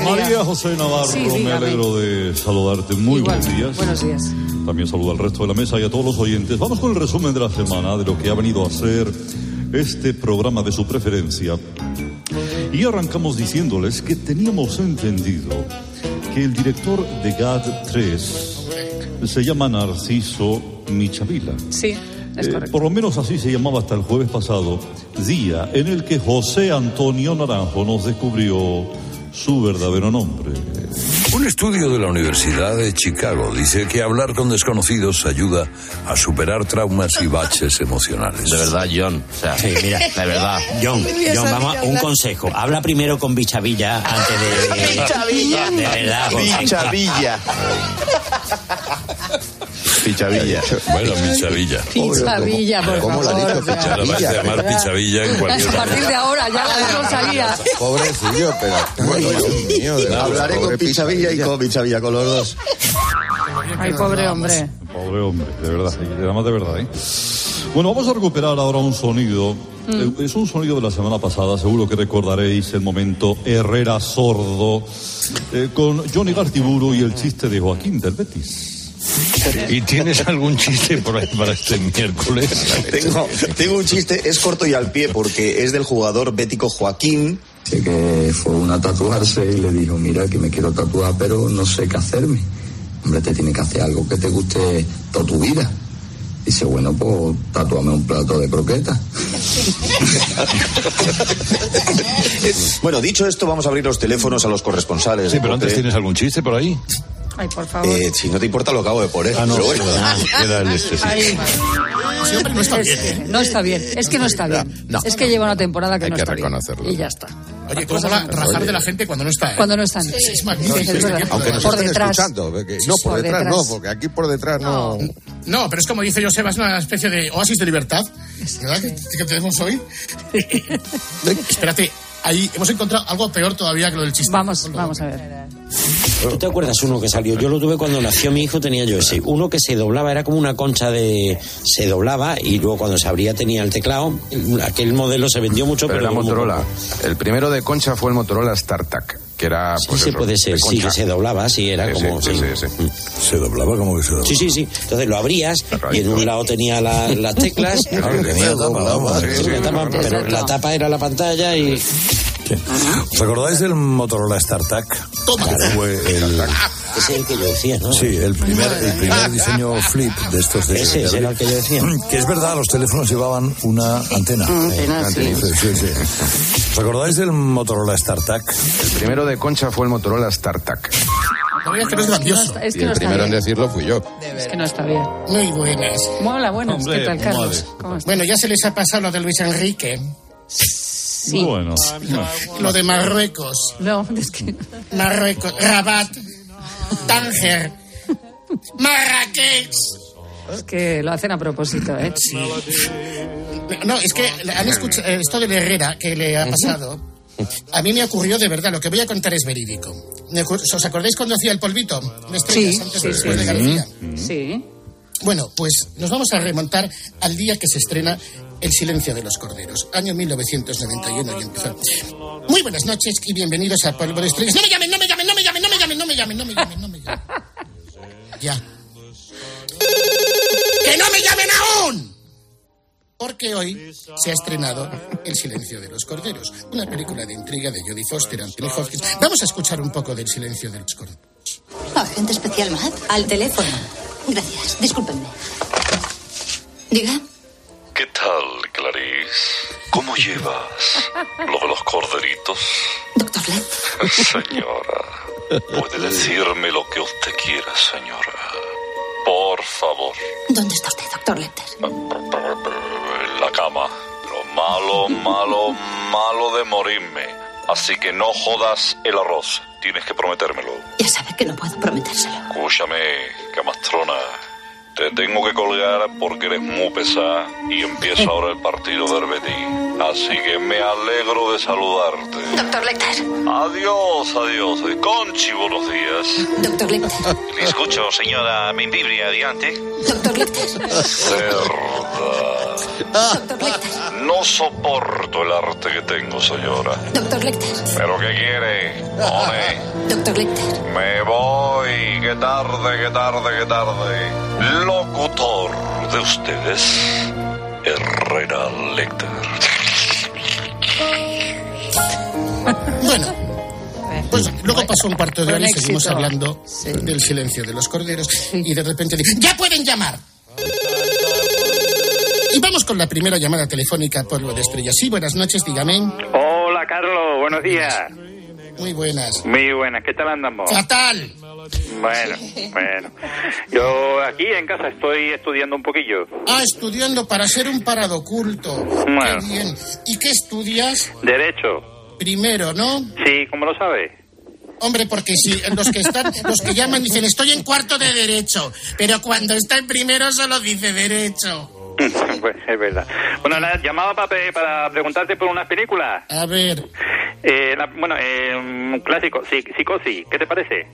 María José Navarro, Sí, me alegro de saludarte. Muy Igual. buenos días. Buenos días. También saludo al resto de la mesa y a todos los oyentes. Vamos con el resumen de la semana, de lo que ha venido a ser este programa de su preferencia. Y arrancamos diciéndoles que teníamos entendido que el director de GAD 3 se llama Narciso Michavila. Sí, es Eh, correcto. por lo menos así se llamaba hasta el jueves pasado, día en el que José Antonio Naranjo nos descubrió su verdadero nombre. Un estudio de la Universidad de Chicago dice que hablar con desconocidos ayuda a superar traumas y baches emocionales. De verdad, John. O sea, Sí, mira, de verdad. John, John, vamos, un consejo. Habla primero con Bichavilla antes de. Bichavilla. De verdad, Bichavilla. Pichavilla. Bueno, Pichavilla. Pichavilla, por ¿Cómo lo ha favor. dicho? o sea. Pichavilla. La vais a llamar Pichavilla en cualquier A partir de ahora, ya la no salía. Pobrecillo, pero bueno, Dios mío, de verdad, Hablaré con Pichavilla y con Pichavilla, con los dos. Ay, pobre hombre. Pobre hombre, de verdad, y además de verdad, ¿eh? Bueno, vamos a recuperar ahora un sonido. Eh, Es un sonido de la semana pasada, seguro que recordaréis el momento Herrera sordo eh, con Johnny Gartiburu y el chiste de Joaquín del Betis. ¿Y tienes algún chiste por ahí para este miércoles? Tengo, tengo un chiste, es corto y al pie, porque es del jugador bético Joaquín. Dice que fue una a tatuarse y le dijo, mira que me quiero tatuar, pero no sé qué hacerme. Hombre, te tiene que hacer algo que te guste toda tu vida. Dice, bueno, pues tatúame un plato de croquetas. Bueno, dicho esto, vamos a abrir los teléfonos a los corresponsales. Sí, pero antes tienes algún chiste por ahí. Ay, por favor. Eh, si no te importa, lo acabo de poner. Ah, no, Pero bueno. queda el este, sí. Sí, hombre, no está Es- bien. ¿eh? No está bien. Es que no está bien. No. Es que lleva una temporada que Hay no que está bien. reconocerlo. Y ya está. Oye, ¿cómo mola rajar de la gente cuando no está? eh? Cuando no están. Es magnífico. Sí, es verdad. Aunque nos Por estén detrás. escuchando. porque- no, por, Por detrás, detrás. no, porque aquí por detrás no. No, pero es como dice Joseba, es una especie de oasis de libertad. ¿Verdad que, que tenemos hoy? Espérate, ahí hemos encontrado algo peor todavía que lo del chiste. Vamos, vamos a ver. ¿Tú te acuerdas uno que salió? Yo lo tuve cuando nació mi hijo, tenía yo ese. Uno que se doblaba, era como una concha de. Se doblaba y luego cuando se abría tenía el teclado. Aquel modelo se vendió mucho, Pero pero. era Motorola. El primero de Concha fue el Motorola StarTAC, que era. Sí, Pues sí, eso, puede de ser. Sí, que se doblaba, sí, era Sí, como. sí, sí. sí, sí. ¿Se doblaba como que se doblaba? Sí, sí, sí. Entonces lo abrías y en un lado tenía la- las teclas. Claro, tenía tapa, tapa. Sí, Sí, sí, la tapa, no, no, pero la tapa era la pantalla y. ¿Os acordáis del Motorola StarTAC? Fue el, Ese es el que yo decía, ¿no? sí, el primer, el primer diseño flip de estos de Ese, era el que yo decía. Que es verdad, los teléfonos llevaban una antena. Antena, sí. sí, sí. ¿Os acordáis del Motorola StarTAC? El primero de Concha fue el Motorola StarTAC. No digas que no es grandioso. Es que y el no primero en decirlo fui yo. Es que no está bien. Muy buenas. Mola, buenas. Hombre, ¿Qué tal, Carlos? ¿Cómo? Bueno, ya se les ha pasado lo de Luis Enrique. Sí. Bueno. Lo de Marruecos. No, es que. Marruecos. Rabat. Tánger. Marrakech. Es que lo hacen a propósito, ¿eh? No, es que han escuchado esto de Herrera que le ha pasado. A mí me ocurrió de verdad, lo que voy a contar es verídico. ¿Os acordáis cuando hacía el polvito? Estrellas, Sí, antes sí, después sí. de García. Sí. Bueno, pues nos vamos a remontar al día que se estrena El silencio de los corderos, año 1991 y empezó. Muy buenas noches y bienvenidos a Polvo de Estrellas. No me llamen, no me llamen, no me llamen, no me llamen, no me llamen, no me llamen, no me llamen. Ya. ¡Que no me llamen aún! Porque hoy se ha estrenado El silencio de los corderos, una película de intriga de Jodie Foster, Anthony Hopkins. Vamos a escuchar un poco del silencio de los corderos. Agente especial Matt. Al teléfono. Gracias. Discúlpenme. Diga. ¿Qué tal, Clarice? ¿Cómo llevas lo de los corderitos? Doctor Led. Señora, puede decirme lo que usted quiera, señora. Por favor, ¿Dónde está usted, doctor Lecter? en la cama. Lo malo, malo, malo de morirme. Así que no jodas el arroz. Tienes que prometérmelo. Ya sabe que no puedo prometérselo. Escúchame, camastrona. Te tengo que colgar porque eres muy pesada y empieza ahora el partido del Betis. Así que me alegro de saludarte. Doctor Lecter. Adiós, adiós. Conchi, buenos días. Doctor Lecter. Le escucho, señora Membibria, adiante. Doctor Lecter. Cerda. Doctor Lecter. No soporto el arte que tengo, señora. Doctor Lecter. ¿Pero qué quiere? Doctor Lecter. Me voy. Qué tarde, qué tarde, qué tarde. Locutor de ustedes, Herrera Lecter. Bueno, pues luego pasó un cuarto de hora y seguimos éxito. hablando del silencio de los corderos y de repente dije, ¡ya pueden llamar! Y vamos con la primera llamada telefónica por lo de estrellas. Sí, buenas noches, dígame. Hola, Carlos, buenos días. Muy buenas. Muy buenas, ¿qué tal andamos? ¡Fatal! Bueno, bueno. Yo aquí en casa estoy estudiando un poquillo. Ah, estudiando para ser un parado oculto. Bueno. Qué bien. ¿Y qué estudias? Derecho. Primero, ¿no? Sí, ¿cómo lo sabe? Hombre, porque si los que están, los que llaman dicen estoy en cuarto de derecho, pero cuando está en primero solo dice derecho. Pues, es verdad. Bueno, nada, llamaba para, para preguntarte por unas películas. A ver, Eh, la- bueno, eh, un clásico, sí, Psicosis, ¿qué te parece?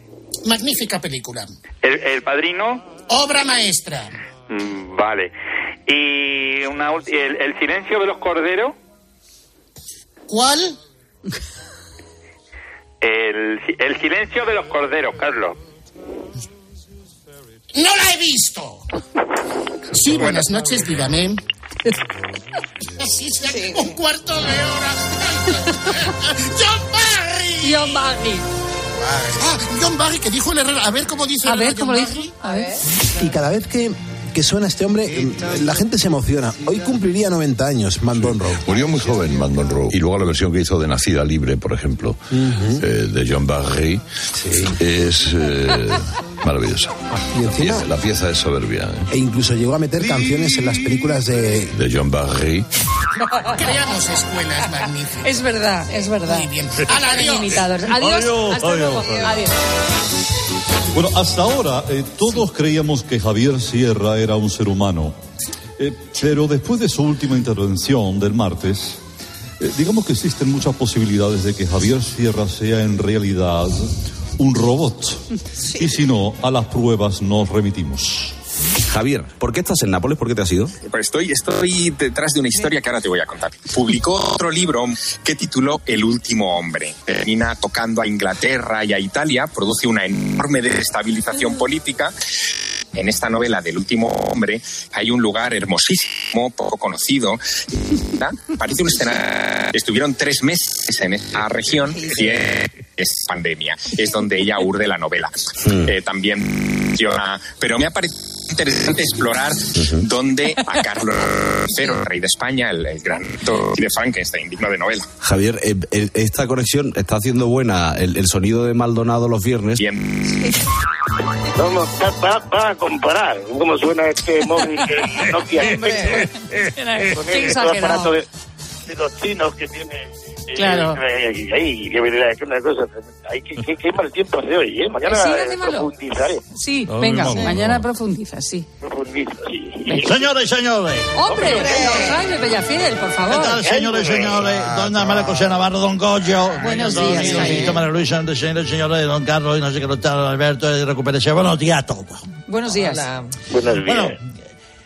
magnífica película. El, el Padrino, Obra maestra. mm, vale. Y una, el, el Silencio de los Corderos, ¿Cuál? el, el Silencio de los Corderos, Carlos. ¡No la he visto! Sí, buenas noches, dígame. Así se un cuarto de hora. ¡John Barry! John Barry. Ah, John Barry, que dijo el error. A ver cómo dice A el ver, John ¿cómo lo Barry. dice? A ver. Y cada vez que, que suena este hombre, eh, la gente se emociona. Hoy cumpliría 90 años, Man Monroe. Murió muy joven Man Monroe. Y luego la versión que hizo de Nacida Libre, por ejemplo, eh, de John Barry, es eh, maravillosa. Y La encima- pieza, la pieza es soberbia. ¿eh? E incluso llegó a meter canciones en las películas de... De John Barry. Creamos escuelas magníficas. Es verdad, es verdad. Muy bien. ¡Hala, adiós! Adiós. Adiós, hasta adiós, luego. adiós. Bueno, hasta ahora eh, todos creíamos que Javier Sierra era un ser humano, Eh, pero después de su última intervención del martes, eh, digamos que existen muchas posibilidades de que Javier Sierra sea en realidad un robot. Y si no, a las pruebas nos remitimos. Javier, ¿por qué estás en Nápoles? ¿Por qué te has ido? Pues estoy, estoy detrás de una historia que ahora te voy a contar. Publicó otro libro que tituló El último hombre. Termina tocando a Inglaterra y a Italia, produce una enorme desestabilización política. En esta novela del último hombre hay un lugar hermosísimo, poco conocido. ¿verdad? Parece un escenario. Estuvieron tres meses en esta región y es pandemia. Es donde ella urde la novela. Eh, también menciona- Pero me ha parecido interesante explorar dónde a Carlos III, rey de España, el, el gran de Frankenstein, digno de novela. Javier, eh, eh, esta conexión está haciendo buena el, el sonido de Maldonado los viernes. Pa- pa- para comparar cómo suena este móvil que Nokia con aparato de, de los chinos que tiene. eh, Claro. eh, Ahí, que que una cosa tremenda. Ay, qué, qué, qué mal tiempo hace hoy, ¿eh? Mañana Sí, eh, profundizaré. Sí, No, venga, no, no, mañana profundiza, sí. Profundizo, sí. Señores y señores. ¡Hombre! Jaime Bellafiel, por ¿Qué favor. tal, señores y señores? Doña María José Navarro, don Goyo. Buenos don días, Jaime. María Luisa, señores y señores, don Carlos, y no sé qué, don Alberto, y recupérese. Buenos días a todos. Buenos días. Buenos Bueno,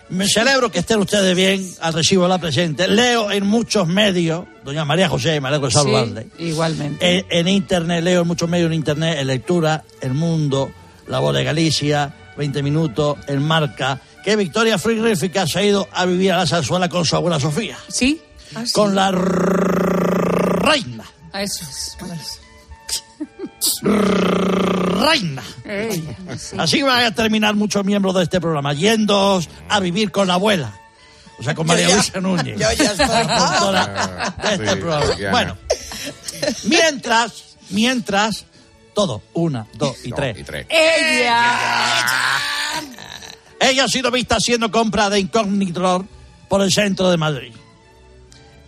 me celebro que estén ustedes bien al recibo de la presente. Leo en muchos medios, doña María José, me alegro de saludarle. Sí, igualmente. En, en internet, leo en muchos medios en internet, en lectura, El Mundo, La Voz de Galicia, 20 Minutos, En Marca, que Victoria Friedrichs se ha ido a vivir a la zarzuela con su abuela Sofía. ¿Sí? Ah, sí. Con la reina. Ah, eso es. Reina. Así van a terminar muchos miembros de este programa, yendo a vivir con la abuela. O sea, con María ya- Luisa Núñez. yo ya estoy. De este Sí, programa. Diana. Bueno, mientras, mientras, todo, una, dos y tres. ¡Ella! Ella ha sido vista haciendo compra de incógnito por el centro de Madrid.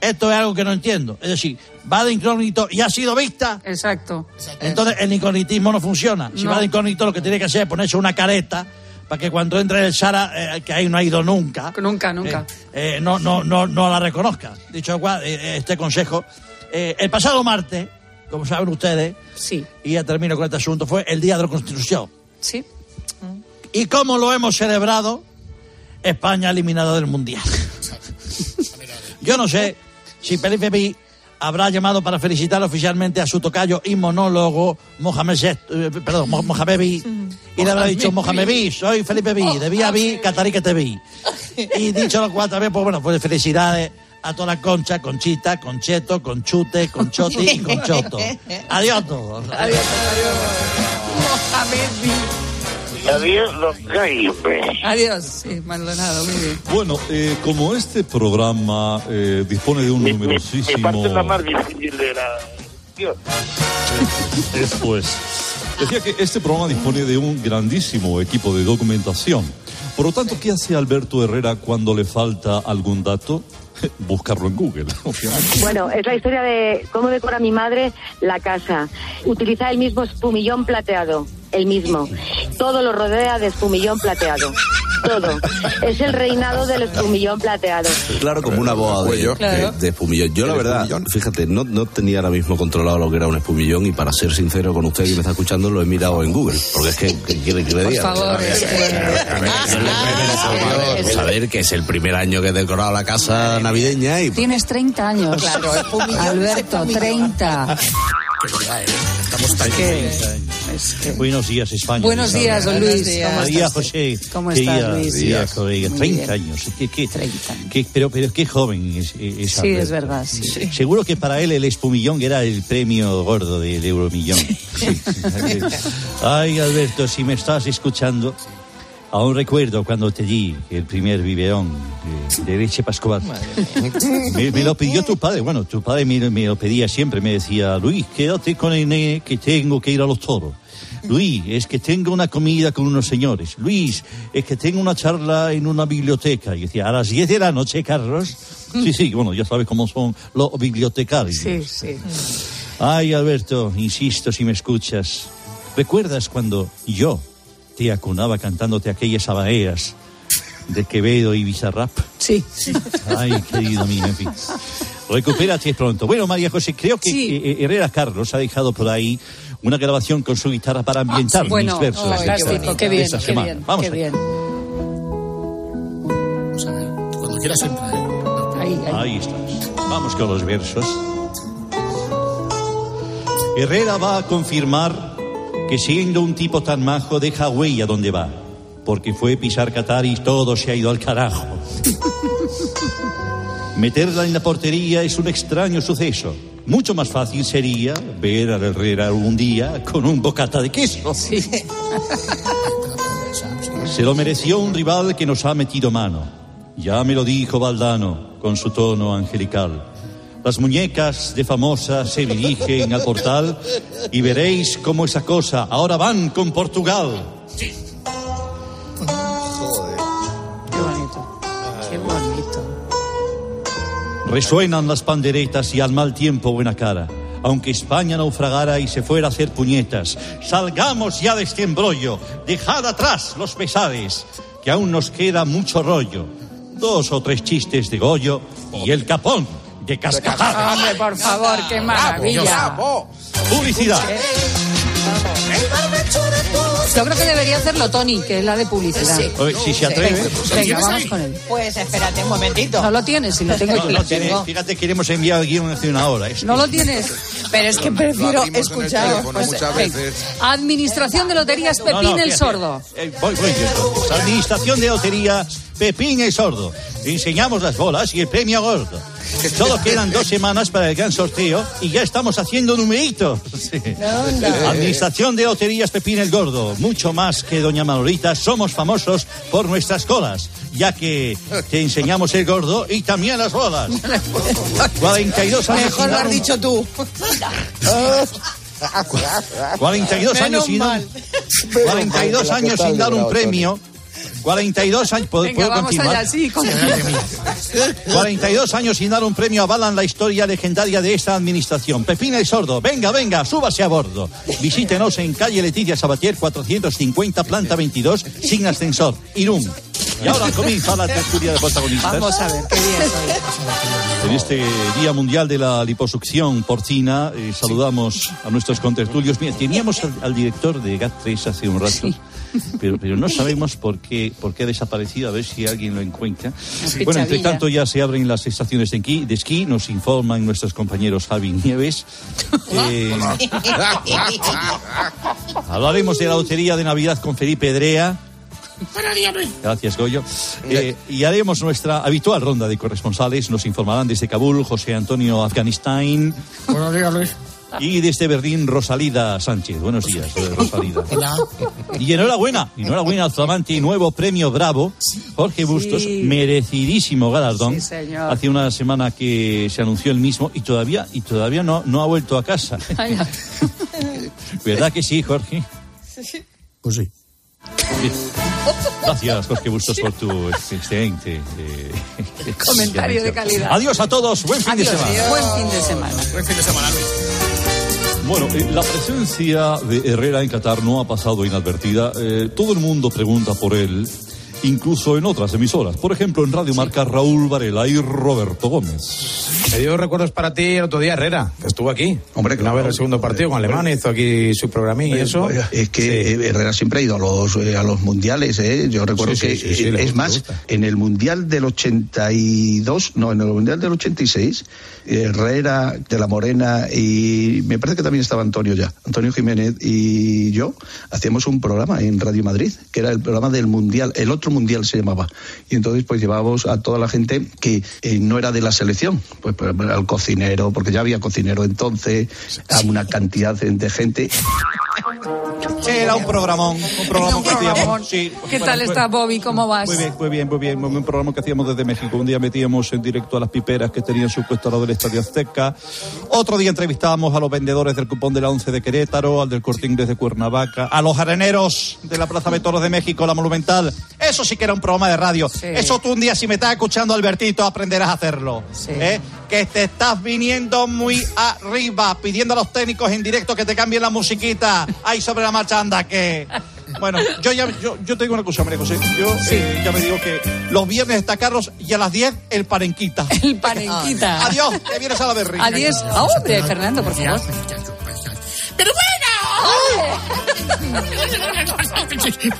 Esto es algo que no entiendo. Es decir, va de incógnito y ha sido vista. Exacto. Entonces el incognitismo no funciona. Si No. va de incógnito lo que tiene que hacer es ponerse una careta para que cuando entre el Sara, eh, que ahí no ha ido nunca, Nunca, nunca. eh, no, no, no, no la reconozca. Dicho cual, eh, este consejo, eh, el pasado martes, como saben ustedes, sí. y ya termino con este asunto, fue el Día de la Constitución. Sí. ¿Y cómo lo hemos celebrado? España eliminada del Mundial. Yo no sé si Felipe Pi habrá llamado para felicitar oficialmente a su tocayo y monólogo Mohamed, eh, perdón, Mo- Mohamed Bi, y le habrá dicho Mohamed Bi, soy Felipe Bi, de Vía Bi, Catarí que te vi. Y dicho lo cual también, pues bueno, pues felicidades a toda la concha, Conchita, Concheto, Conchute, Conchoti y Conchoto. Adiós a todos. Adiós, los Jaime. Adiós, sí, Maldonado, muy bien. Bueno, eh, como este programa eh, dispone de un Mi parte numerosísimo... la más difícil de la... Dios. Después. Decía que este programa dispone de un grandísimo equipo de documentación. Por lo tanto, ¿qué hace Alberto Herrera cuando le falta algún dato? Buscarlo en Google. Bueno, es la historia de cómo decora mi madre la casa. Utiliza el mismo espumillón plateado, el mismo. Todo lo rodea de espumillón plateado. Todo. Es el reinado del espumillón plateado. Claro, como una boa de, Claro. de- de espumillón. Yo, la ¿El verdad, fíjate, no, no tenía ahora mismo controlado lo que era un espumillón y para ser sincero con usted que me está escuchando, lo he mirado en Google. Porque es que, ¿qué quiere que le Por diga? favor, es que- Saber que es el primer año que he decorado la casa navideña y Tienes 30 años. Claro, Alberto, el 30. Estamos tan Buenos días, España. Buenos días, don Luis. ¿Cómo Buenos días, estás? José. ¿Cómo estás, día- Luis? día. Muy 30 bien. años. ¿Qué, qué, qué- pero, pero qué joven es, es Sí, Alberto. es verdad, sí. Seguro que para él el espumillón era el premio gordo del euromillón. Sí. Ay, Alberto, si me estás escuchando, aún recuerdo cuando te di el primer biberón de, de leche pascual. Me, me lo pidió tu padre. Bueno, tu padre me, me lo pedía siempre. Me decía, Luis, quédate con el nene que tengo que ir a los toros. Luis, es que tengo una comida con unos señores. Luis, es que tengo una charla en una biblioteca. Y decía, a las 10 de la noche, Carlos. Sí, sí, bueno, ya sabes cómo son los bibliotecarios. Sí, sí. Ay, Alberto, insisto si me escuchas. ¿Recuerdas cuando yo te acunaba cantándote aquellas habaneras de Quevedo y Bizarrap? Sí. Ay, querido mío, en fin. Recupérate pronto. Bueno, María José, creo que eh, Herrera Carlos ha dejado por ahí una grabación con su guitarra para ambientar Bueno, mis versos. oh, qué de bien, esta qué semana. bien, Vamos qué a- bien. Cuando quieras entra, ¿eh? Ahí, ahí. Ahí estás. Vamos con los versos. Herrera va a confirmar que siendo un tipo tan majo deja huella donde va, porque fue pisar Qatar y todo se ha ido al carajo. Meterla en la portería es un extraño suceso. Mucho más fácil sería ver a Herrera un día con un bocata de queso. Se lo mereció un rival que nos ha metido mano. Ya me lo dijo Valdano con su tono angelical. Las muñecas de famosa se dirigen al portal y veréis cómo esa cosa ahora van con Portugal. Resuenan las panderetas y al mal tiempo buena cara. Aunque España naufragara y se fuera a hacer puñetas, salgamos ya de este embrollo, dejad atrás los pesares, que aún nos queda mucho rollo. Dos o tres chistes de Goyo y el capón de cascajar. Hombre, por favor, qué maravilla. Publicidad. Yo creo que debería hacerlo Tony, que es la de publicidad. A ver, si se atreve. Venga, vamos con él. Pues espérate un momentito. No lo tienes, si lo tengo No, yo. no tiene- fíjate que hemos enviado guion hace una hora. Es- ¿No lo tienes? Pero es que prefiero escuchar. Pues. Administración de Loterías Pepín no, el. Sordo. Eh, voy, voy, yo. Administración de lotería, Pepín el Sordo. Enseñamos las bolas y el premio gordo. Solo quedan dos semanas para el gran sorteo y ya estamos haciendo numeritos. Sí. Administración de loterías Pepín el Gordo. Mucho más que Doña Manolita, somos famosos por nuestras colas, ya que te enseñamos el gordo y también las bolas. 42 años Mejor lo has dicho tú. 42 años sin dar, mal. 42 años sin dar un premio 42 años. ¿Puedo, Venga, puedo vamos continuar? allá, sí. con- 42 años sin dar un premio avalan la historia legendaria de esta administración. Pepina y Sordo, venga, venga, súbase a bordo. Visítenos en calle Leticia Sabatier 450, planta 22, sin ascensor, Irún. Y ahora comienza la tertulia de protagonistas. Vamos a ver, qué bien soy. En este Día Mundial de la Liposucción Porcina, eh, saludamos a nuestros contertulios. Mira, teníamos al, al director de GAT3 hace un rato, pero, pero no sabemos por qué, por qué ha desaparecido, a ver si alguien lo encuentra. Una Bueno, entre tanto ya se abren las estaciones de esquí, de esquí nos informan nuestros compañeros Javi Nieves. Eh, hablaremos de la lotería de Navidad con Felipe Edrea. Gracias, Goyo. Eh, y haremos nuestra habitual ronda de corresponsales. Nos informarán desde Kabul José Antonio Afganistán. Bueno, dígame. Y desde Berlín, Rosalida Sánchez. Buenos días, Rosalida. Hola. Y enhorabuena, enhorabuena al flamante y nuevo premio Bravo, Jorge Bustos, merecidísimo galardón. Sí, señor. Hace una semana que se anunció el mismo y todavía, y todavía no, no ha vuelto a casa. Ay, no. ¿Verdad que sí, Jorge? Pues sí. Bien. Gracias, Jorge Bustos, por tu excelente eh, Comentario de calidad. Adiós a todos, buen fin Adiós, de semana. Buen fin de semana. Buen fin de semana, Luis. Bueno, eh, la presencia de Herrera en Qatar no ha pasado inadvertida. Eh, todo el mundo pregunta por él, incluso en otras emisoras. Por ejemplo, en Radio Marca, Raúl Varela y Roberto Gómez. Me dio recuerdos para ti el otro día, Herrera, que estuvo aquí. Hombre, que no ver el segundo partido con Alemania, hizo aquí su programilla y Eh, eso. Es que eh, Herrera siempre ha ido a los, eh, a los mundiales, ¿eh? Yo recuerdo Sí, sí, que, sí, sí, le es más, en el mundial del 82, no, en el mundial del 86, Herrera, de la Morena y me parece que también estaba Antonio ya, Antonio Jiménez y yo, hacíamos un programa en Radio Madrid, que era el programa del mundial, el otro mundial se llamaba. Y entonces pues llevábamos a toda la gente que eh, no era de la selección, pues, pues, al cocinero, porque ya había cocinero entonces, a una cantidad de de gente. Era un programón, un programón que hacíamos. Sí, ¿Qué bueno, tal está Bobby? ¿Cómo vas? Muy bien, muy bien, muy bien. Un programa que hacíamos desde México. Un día metíamos en directo a las piperas que tenían su puesto al lado del Estadio Azteca. Otro día entrevistábamos a los vendedores del cupón de la 11 de Querétaro, al del Corte Inglés de Cuernavaca, a los areneros de la Plaza de Toros de México, la Monumental. Eso sí que era un programa de radio. Eso tú un día, si me estás escuchando, Albertito, aprenderás a hacerlo. ¿eh? Que te estás viniendo muy arriba, pidiendo a los técnicos en directo que te cambien la musiquita. Ahí sobre la marcha, anda, que... Bueno, yo ya yo, yo tengo una cosa, María José. Yo eh, ya me digo que los viernes está Carlos y a las 10 el parenquita. El parenquita. Adiós, que vienes a la berri. Adiós. Ah, hombre, Fernando, por favor. ¡Pero bueno!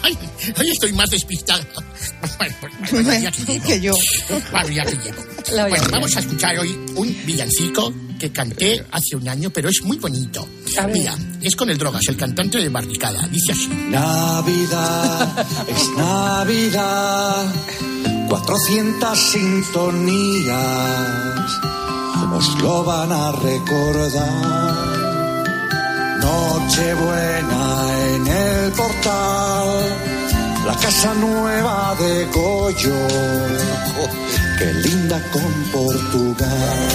Ay, ay, estoy más despistado. Bueno, ya que yo. Bueno, ya que llego. La Bueno, vamos a escuchar hoy un villancico que canté hace un año, pero es muy bonito. Mira, es con el Drogas, el cantante de Barricada. Dice así. Navidad es Navidad, 400 sintonías os lo van a recordar. Nochebuena en el portal, la casa nueva de Goyo, qué linda con Portugal,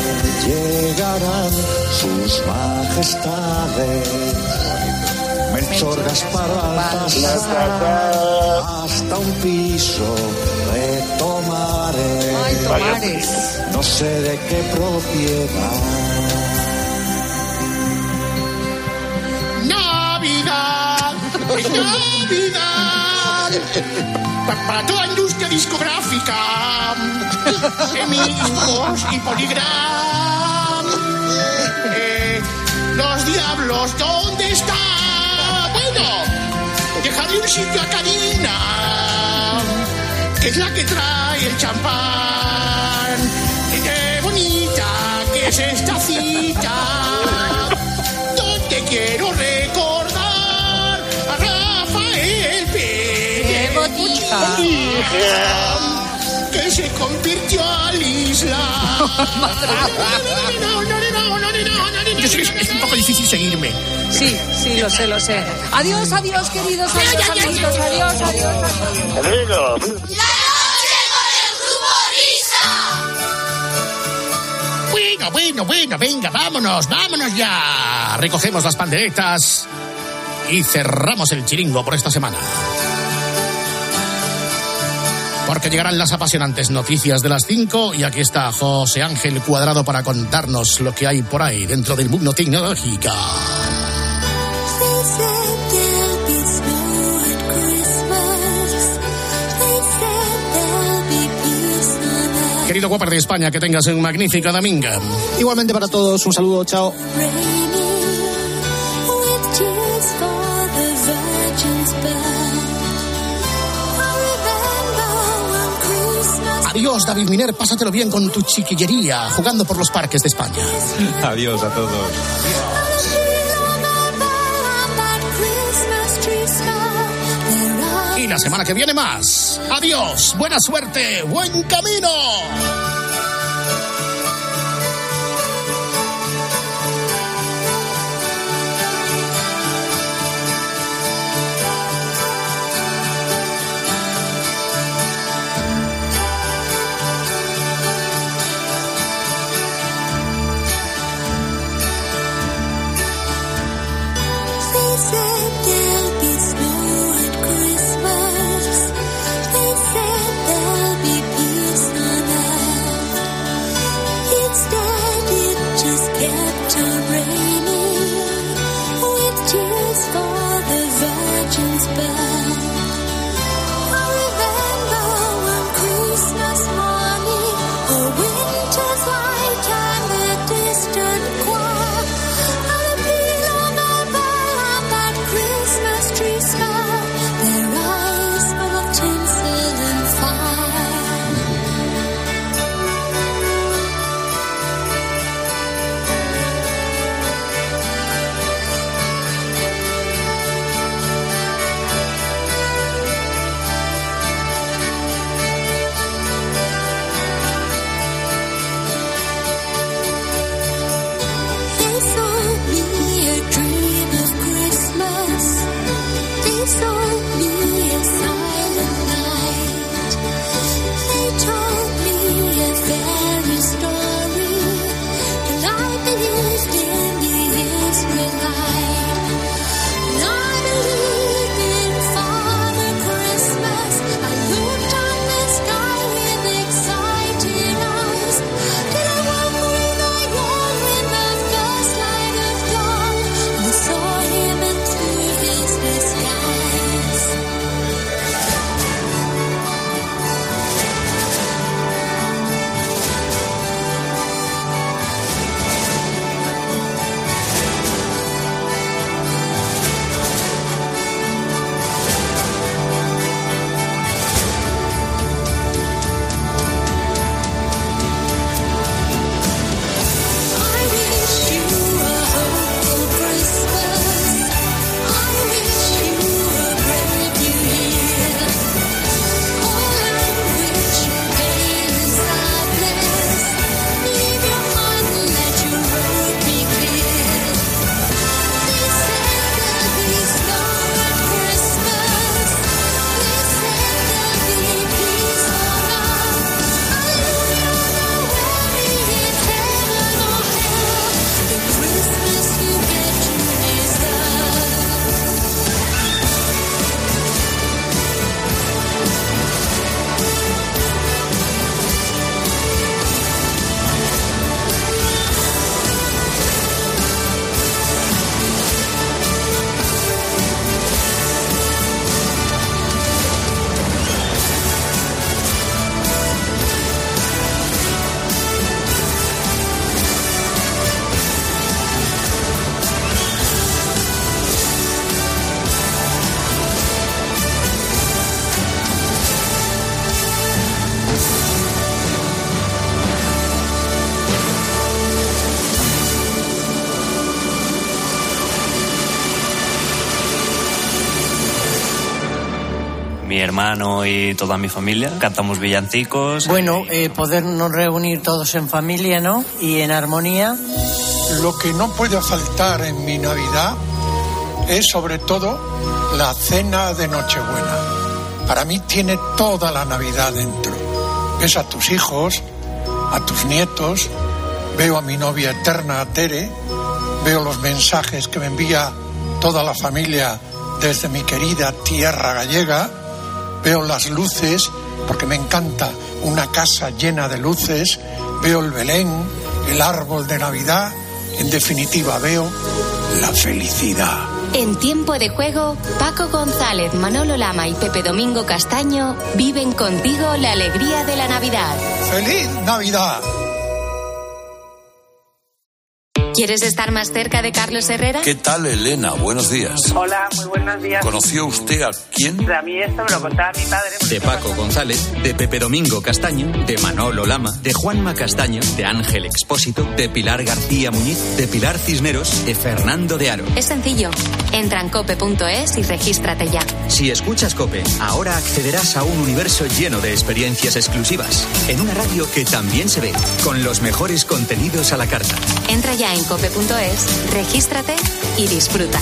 llegarán sus majestades. Melchor, Gaspar, Baltasar, hasta un piso retomaré. Ay, Tomares. No sé de qué propiedad. Navidad, Para toda industria discográfica, emismos y poligram. Eh, los diablos, ¿dónde está? Bueno, dejarle un sitio a Karina, que es la que trae el champán. Qué bonita que es esta cita donde quiero Que se convirtió al Islam. Yo sé que es, es un poco difícil seguirme. Sí, sí, lo sé, lo sé. Adiós, adiós, queridos, adiós, amiguitos, adiós, adiós. adiós. Bueno, bueno, bueno, venga, vámonos, vámonos ya. Recogemos las panderetas y cerramos el chiringo por esta semana. Porque llegarán las apasionantes noticias de las 5 y aquí está José Ángel Cuadrado para contarnos lo que hay por ahí dentro del mundo tecnológico. Querido Guapar de España, que tengas un magnífico domingo. Igualmente para todos, un saludo, chao. Adiós, David Miner, pásatelo bien con tu chiquillería, jugando por los parques de España. Adiós a todos. Y la semana que viene más. Adiós, buena suerte, buen camino. Hermano y toda mi familia. Cantamos villancicos. Bueno, eh, podernos reunir todos en familia, ¿no? Y en armonía. Lo que no puede faltar en mi Navidad es sobre todo la cena de Nochebuena. Para mí tiene toda la Navidad dentro. Ves a tus hijos, a tus nietos, veo a mi novia eterna, a Tere, veo los mensajes que me envía toda la familia desde mi querida tierra gallega, veo las luces porque me encanta una casa llena de luces, veo el Belén, el árbol de Navidad, en definitiva veo la felicidad. En tiempo de juego, Paco González, Manolo Lama y Pepe Domingo Castaño viven contigo la alegría de la Navidad. ¡Feliz Navidad! ¿Quieres estar más cerca de Carlos Herrera? ¿Qué tal, Elena? Buenos días. Hola, muy buenos días. ¿Conoció usted a quién? A mí esto me lo contaba mi padre. De Paco González, de Pepe Domingo Castaño, de Manolo Lama, de Juanma Castaño, de Ángel Expósito, de Pilar García Muñiz, de Pilar Cisneros, de Fernando de Aro. Es sencillo. Entra en cope.es y regístrate ya. Si escuchas Cope, ahora accederás a un universo lleno de experiencias exclusivas, en una radio que también se ve, con los mejores contenidos a la carta. Entra ya en cope.es, regístrate y disfruta.